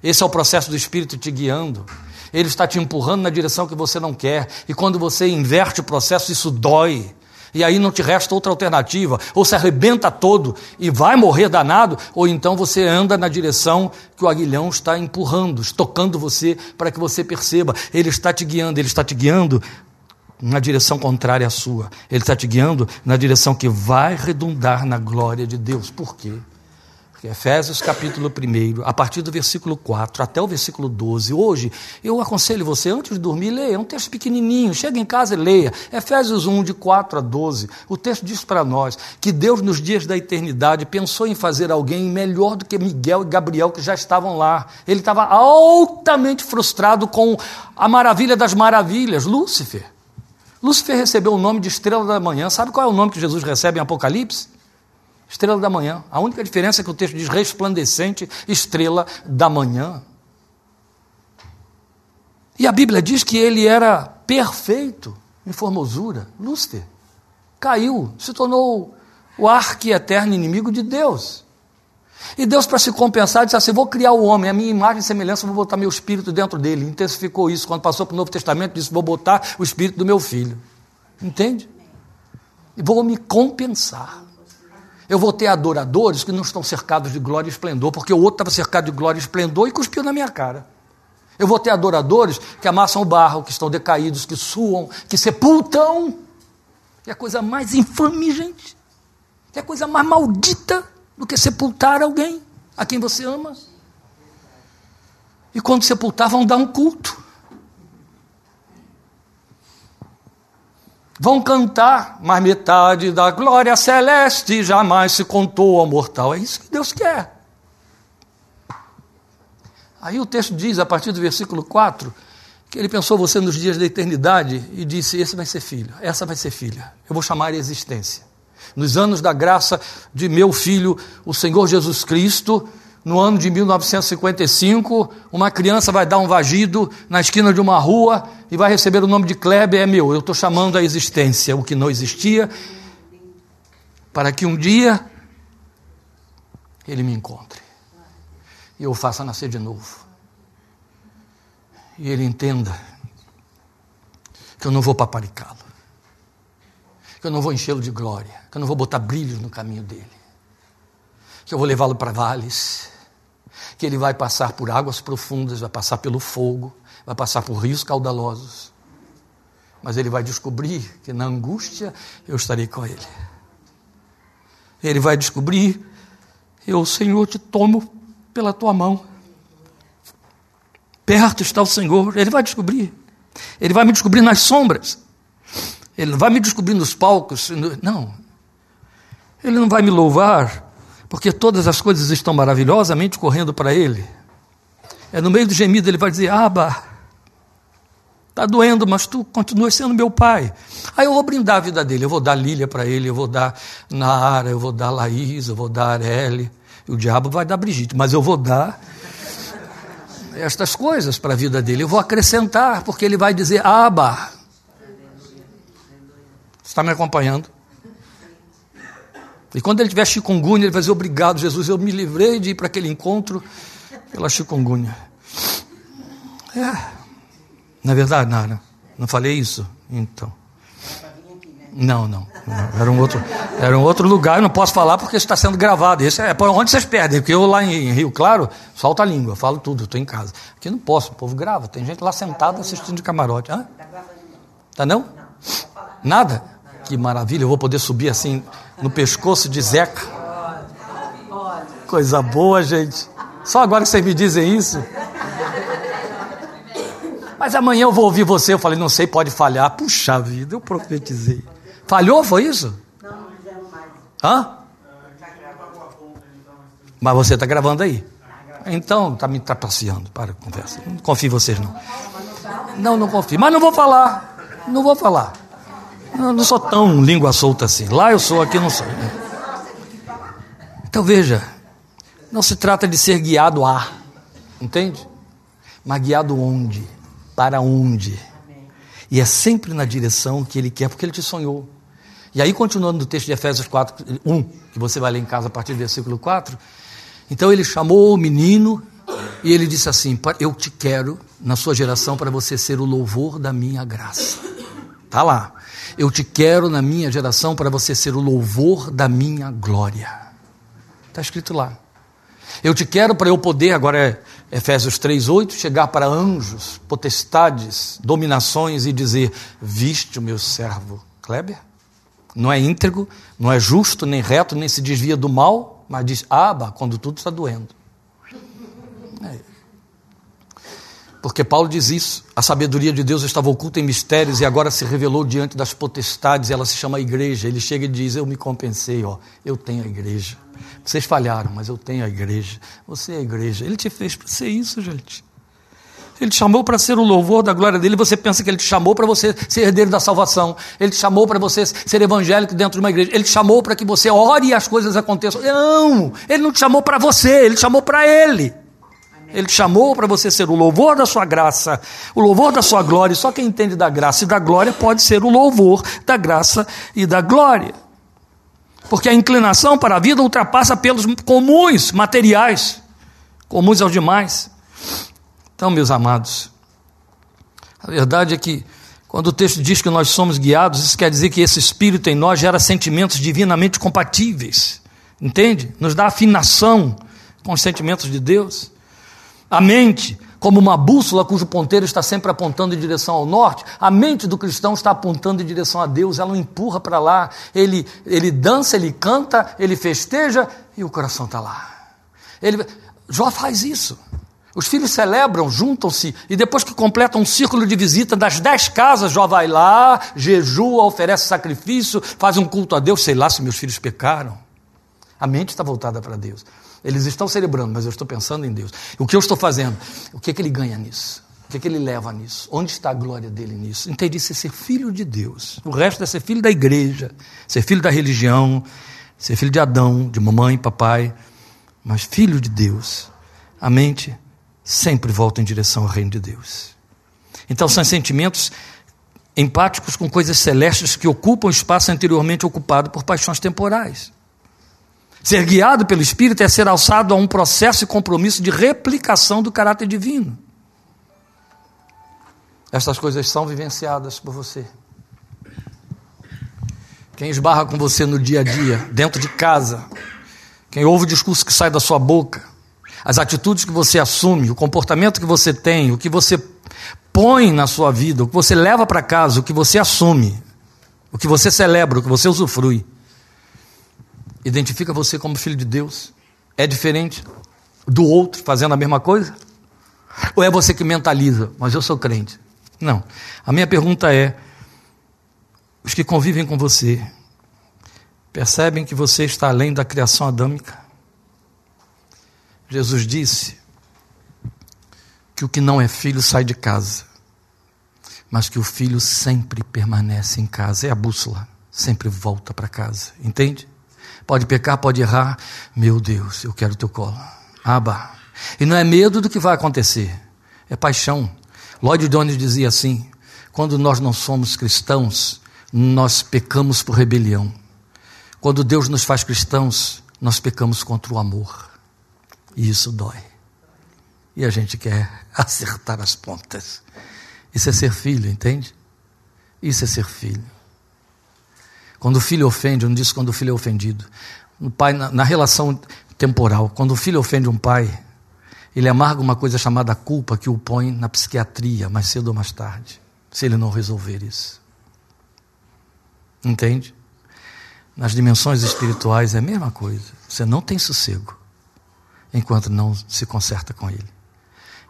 Esse é o processo do Espírito te guiando. Ele está te empurrando na direção que você não quer. E quando você inverte o processo, isso dói. E aí não te resta outra alternativa. Ou se arrebenta todo e vai morrer danado, ou então você anda na direção que o aguilhão está empurrando, estocando você para que você perceba. Ele está te guiando, ele está te guiando na direção contrária à sua. Ele está te guiando na direção que vai redundar na glória de Deus. Por quê? Efésios capítulo 1, a partir do versículo 4 até o versículo 12. Hoje, eu aconselho você, antes de dormir, leia. É um texto pequenininho. Chega em casa e leia. Efésios 1, de 4 a 12. O texto diz para nós que Deus, nos dias da eternidade, pensou em fazer alguém melhor do que Miguel e Gabriel, que já estavam lá. Ele estava altamente frustrado com a maravilha das maravilhas, Lúcifer. Lúcifer recebeu o nome de estrela da manhã. Sabe qual é o nome que Jesus recebe em Apocalipse? Estrela da manhã. A única diferença é que o texto diz resplandecente, estrela da manhã. E a Bíblia diz que ele era perfeito em formosura. Lúcifer caiu, se tornou o arqui-eterno inimigo de Deus. E Deus, para se compensar, disse assim: Vou criar o homem, a minha imagem e semelhança, vou botar meu espírito dentro dele. Intensificou isso. Quando passou para o Novo Testamento, disse: Vou botar o espírito do meu filho. Entende? E vou me compensar. Eu vou ter adoradores que não estão cercados de glória e esplendor, porque o outro estava cercado de glória e esplendor e cuspiu na minha cara. Eu vou ter adoradores que amassam o barro, que estão decaídos, que suam, que sepultam. Que é a coisa mais infame, gente. Que é a coisa mais maldita do que sepultar alguém a quem você ama. E quando sepultar, vão dar um culto. Vão cantar, mas metade da glória celeste jamais se contou ao mortal. É isso que Deus quer. Aí o texto diz, a partir do versículo 4, que ele pensou você nos dias da eternidade e disse: Esse vai ser filho, essa vai ser filha. Eu vou chamar a existência. Nos anos da graça de meu filho, o Senhor Jesus Cristo, no ano de 1955, uma criança vai dar um vagido na esquina de uma rua e vai receber o nome de Kleber, é meu. Eu estou chamando a existência, o que não existia, para que um dia ele me encontre e eu faça nascer de novo. E ele entenda que eu não vou paparicá-lo, que eu não vou enchê-lo de glória, que eu não vou botar brilhos no caminho dele, que eu vou levá-lo para vales que ele vai passar por águas profundas, vai passar pelo fogo, vai passar por rios caudalosos. Mas ele vai descobrir que na angústia eu estarei com ele. Ele vai descobrir, eu, Senhor, te tomo pela tua mão. Perto está o Senhor, ele vai descobrir. Ele vai me descobrir nas sombras. Ele vai me descobrir nos palcos. Não. Ele não vai me louvar porque todas as coisas estão maravilhosamente correndo para ele. É no meio do gemido ele vai dizer: Aba, está doendo, mas tu continuas sendo meu pai. Aí eu vou brindar a vida dele, eu vou dar Lília para ele, eu vou dar Nara, eu vou dar Laís, eu vou dar Areli. E o diabo vai dar Brigitte, mas eu vou dar estas coisas para a vida dele. Eu vou acrescentar, porque ele vai dizer: Aba. Está me acompanhando? E quando ele tiver chikungunya, ele vai dizer: Obrigado, Jesus, eu me livrei de ir para aquele encontro pela chikungunya. É. Não é verdade, Nara? Não falei isso? Então. Não, não. Era um outro, era um outro lugar, eu não posso falar porque está sendo gravado. Esse é por onde vocês perdem, porque eu lá em Rio Claro solto a língua, falo tudo, estou em casa. Aqui não posso, o povo grava, tem gente lá sentada assistindo de camarote. Hã? Tá não? Nada? Que maravilha, eu vou poder subir assim no pescoço de Zeca. Coisa boa, gente. Só agora que vocês me dizem isso. Mas amanhã eu vou ouvir você. Eu falei, não sei, pode falhar. Puxa vida, eu profetizei. Falhou, foi isso? Não, não fizemos mais. Hã? Mas você está gravando aí. Então, está me trapaceando. Para a conversa. Não confio em vocês, não. Não, não confio. Mas não vou falar. Não vou falar. Eu não sou tão língua solta assim. Lá eu sou, aqui não sou. Então veja, não se trata de ser guiado a, entende? Mas guiado onde? Para onde? E é sempre na direção que ele quer, porque ele te sonhou. E aí, continuando no texto de Efésios 4, 1, que você vai ler em casa a partir do versículo 4. Então ele chamou o menino e ele disse assim: Eu te quero na sua geração para você ser o louvor da minha graça. Está lá. Eu te quero na minha geração para você ser o louvor da minha glória. Está escrito lá. Eu te quero para eu poder, agora é Efésios 3:8, chegar para anjos, potestades, dominações e dizer: "Viste o meu servo Kleber? Não é íntegro, não é justo, nem reto, nem se desvia do mal, mas diz: "Aba", quando tudo está doendo. É. Porque Paulo diz isso. A sabedoria de Deus estava oculta em mistérios e agora se revelou diante das potestades. Ela se chama igreja. Ele chega e diz: Eu me compensei, ó, eu tenho a igreja. Vocês falharam, mas eu tenho a igreja. Você é a igreja. Ele te fez para ser isso, gente. Ele te chamou para ser o louvor da glória dele. Você pensa que ele te chamou para você ser herdeiro da salvação. Ele te chamou para você ser evangélico dentro de uma igreja. Ele te chamou para que você ore e as coisas aconteçam. Não! Ele não te chamou para você, ele te chamou para ele. Ele te chamou para você ser o louvor da sua graça, o louvor da sua glória. Só quem entende da graça e da glória pode ser o louvor da graça e da glória. Porque a inclinação para a vida ultrapassa pelos comuns materiais, comuns aos demais. Então, meus amados, a verdade é que quando o texto diz que nós somos guiados, isso quer dizer que esse espírito em nós gera sentimentos divinamente compatíveis. Entende? Nos dá afinação com os sentimentos de Deus. A mente como uma bússola cujo ponteiro está sempre apontando em direção ao norte, a mente do cristão está apontando em direção a Deus, ela o empurra para lá, ele, ele dança, ele canta, ele festeja e o coração está lá. Ele, Jó faz isso. Os filhos celebram, juntam-se, e depois que completam um círculo de visita das dez casas, Jó vai lá, jejua, oferece sacrifício, faz um culto a Deus, sei lá se meus filhos pecaram. A mente está voltada para Deus. Eles estão celebrando, mas eu estou pensando em Deus. O que eu estou fazendo? O que, é que ele ganha nisso? O que, é que ele leva nisso? Onde está a glória dele nisso? Entendi, isso é ser filho de Deus. O resto é ser filho da igreja, ser filho da religião, ser filho de Adão, de mamãe, papai, mas filho de Deus. A mente sempre volta em direção ao reino de Deus. Então são sentimentos empáticos com coisas celestes que ocupam o espaço anteriormente ocupado por paixões temporais. Ser guiado pelo Espírito é ser alçado a um processo e compromisso de replicação do caráter divino. Estas coisas são vivenciadas por você. Quem esbarra com você no dia a dia, dentro de casa, quem ouve o discurso que sai da sua boca, as atitudes que você assume, o comportamento que você tem, o que você põe na sua vida, o que você leva para casa, o que você assume, o que você celebra, o que você usufrui identifica você como filho de Deus? É diferente do outro fazendo a mesma coisa? Ou é você que mentaliza, mas eu sou crente? Não. A minha pergunta é: os que convivem com você percebem que você está além da criação adâmica? Jesus disse que o que não é filho sai de casa, mas que o filho sempre permanece em casa. É a bússola, sempre volta para casa. Entende? Pode pecar, pode errar. Meu Deus, eu quero teu colo. Aba. E não é medo do que vai acontecer, é paixão. Lloyd Jones dizia assim: quando nós não somos cristãos, nós pecamos por rebelião. Quando Deus nos faz cristãos, nós pecamos contra o amor. E isso dói. E a gente quer acertar as pontas. Isso é ser filho, entende? Isso é ser filho. Quando o filho ofende, eu não disse quando o filho é ofendido. O pai, na, na relação temporal, quando o filho ofende um pai, ele amarga uma coisa chamada culpa que o põe na psiquiatria, mais cedo ou mais tarde, se ele não resolver isso. Entende? Nas dimensões espirituais é a mesma coisa. Você não tem sossego enquanto não se conserta com ele.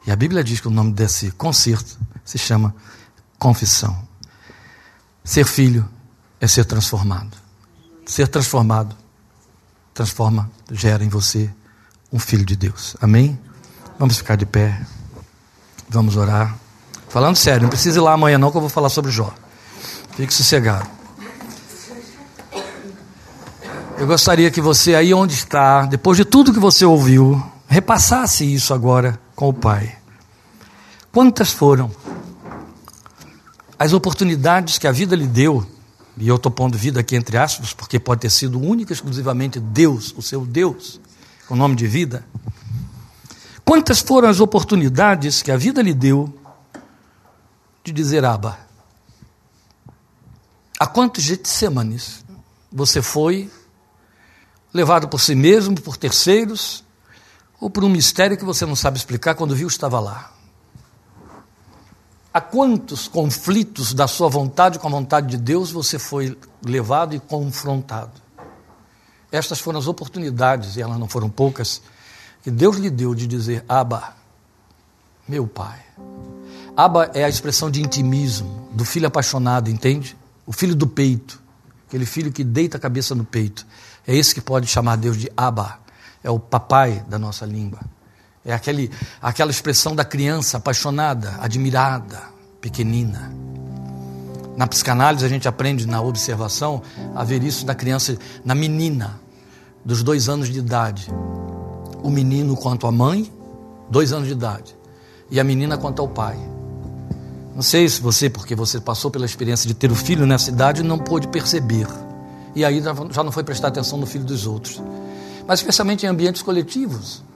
E a Bíblia diz que o nome desse conserto se chama confissão. Ser filho é ser transformado. Ser transformado transforma, gera em você um filho de Deus. Amém? Vamos ficar de pé. Vamos orar. Falando sério, não precisa ir lá amanhã não que eu vou falar sobre Jó. Fique sossegado. Eu gostaria que você aí onde está, depois de tudo que você ouviu, repassasse isso agora com o Pai. Quantas foram as oportunidades que a vida lhe deu e eu estou pondo vida aqui entre aspas, porque pode ter sido única exclusivamente Deus, o seu Deus, com o nome de vida. Quantas foram as oportunidades que a vida lhe deu de dizer Aba? A quantos Getsemanes você foi levado por si mesmo, por terceiros, ou por um mistério que você não sabe explicar, quando viu, estava lá. A quantos conflitos da sua vontade com a vontade de Deus você foi levado e confrontado? Estas foram as oportunidades, e elas não foram poucas, que Deus lhe deu de dizer: Abba, meu Pai. Abba é a expressão de intimismo, do filho apaixonado, entende? O filho do peito, aquele filho que deita a cabeça no peito. É esse que pode chamar Deus de Abba, é o papai da nossa língua. É aquele, aquela expressão da criança apaixonada, admirada, pequenina. Na psicanálise a gente aprende na observação a ver isso da criança, na menina, dos dois anos de idade. O menino quanto a mãe, dois anos de idade, e a menina quanto ao pai. Não sei se você, porque você passou pela experiência de ter o filho nessa idade, não pôde perceber. E aí já não foi prestar atenção no filho dos outros. Mas especialmente em ambientes coletivos.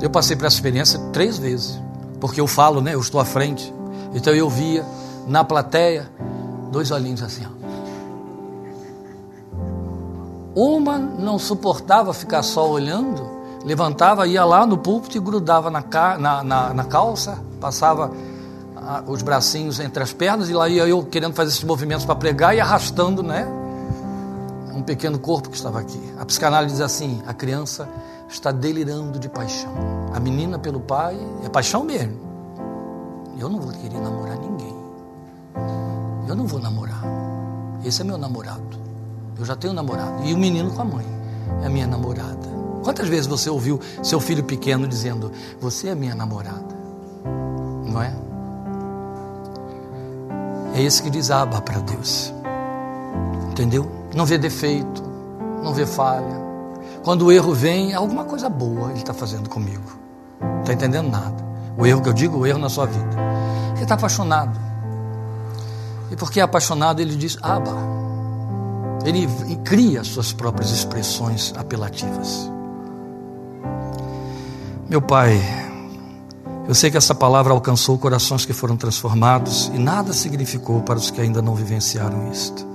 Eu passei por essa experiência três vezes. Porque eu falo, né? Eu estou à frente. Então eu via na plateia dois olhinhos assim. Ó. Uma não suportava ficar só olhando, levantava, ia lá no púlpito e grudava na, na, na, na calça, passava a, os bracinhos entre as pernas, e lá ia eu querendo fazer esses movimentos para pregar e arrastando, né? Um pequeno corpo que estava aqui. A psicanálise diz assim: a criança está delirando de paixão. A menina pelo pai é paixão mesmo. Eu não vou querer namorar ninguém. Eu não vou namorar. Esse é meu namorado. Eu já tenho namorado. E o menino com a mãe é minha namorada. Quantas vezes você ouviu seu filho pequeno dizendo: Você é minha namorada? Não é? É esse que diz aba para Deus. Entendeu? Não vê defeito, não vê falha. Quando o erro vem, é alguma coisa boa ele está fazendo comigo. Não está entendendo nada. O erro que eu digo, o erro na sua vida. Ele está apaixonado. E porque é apaixonado, ele diz Aba. Ele cria suas próprias expressões apelativas. Meu Pai, eu sei que essa palavra alcançou corações que foram transformados e nada significou para os que ainda não vivenciaram isto.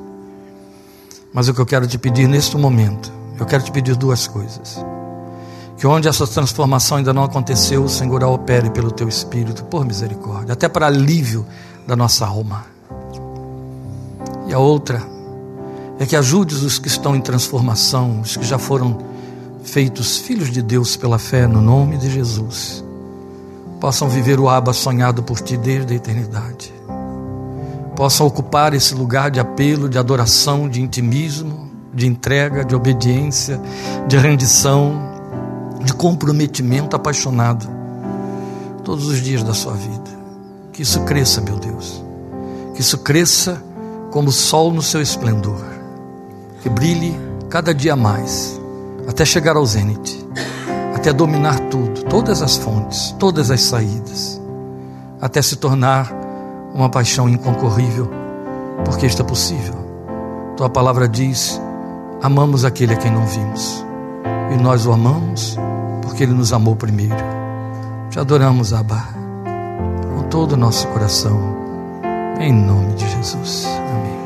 Mas o que eu quero te pedir neste momento, eu quero te pedir duas coisas que onde essa transformação ainda não aconteceu, o Senhor a opere pelo teu Espírito, por misericórdia, até para alívio da nossa alma. E a outra é que ajudes os que estão em transformação, os que já foram feitos filhos de Deus pela fé no nome de Jesus, possam viver o aba sonhado por ti desde a eternidade. Possam ocupar esse lugar de apelo, de adoração, de intimismo, de entrega, de obediência, de rendição, de comprometimento apaixonado todos os dias da sua vida. Que isso cresça, meu Deus. Que isso cresça como o sol no seu esplendor. Que brilhe cada dia mais, até chegar ao zênite, até dominar tudo, todas as fontes, todas as saídas, até se tornar uma paixão inconcorrível, porque isto é possível. Tua palavra diz: amamos aquele a quem não vimos, e nós o amamos porque Ele nos amou primeiro. Te adoramos, Abba, com todo o nosso coração, em nome de Jesus. Amém.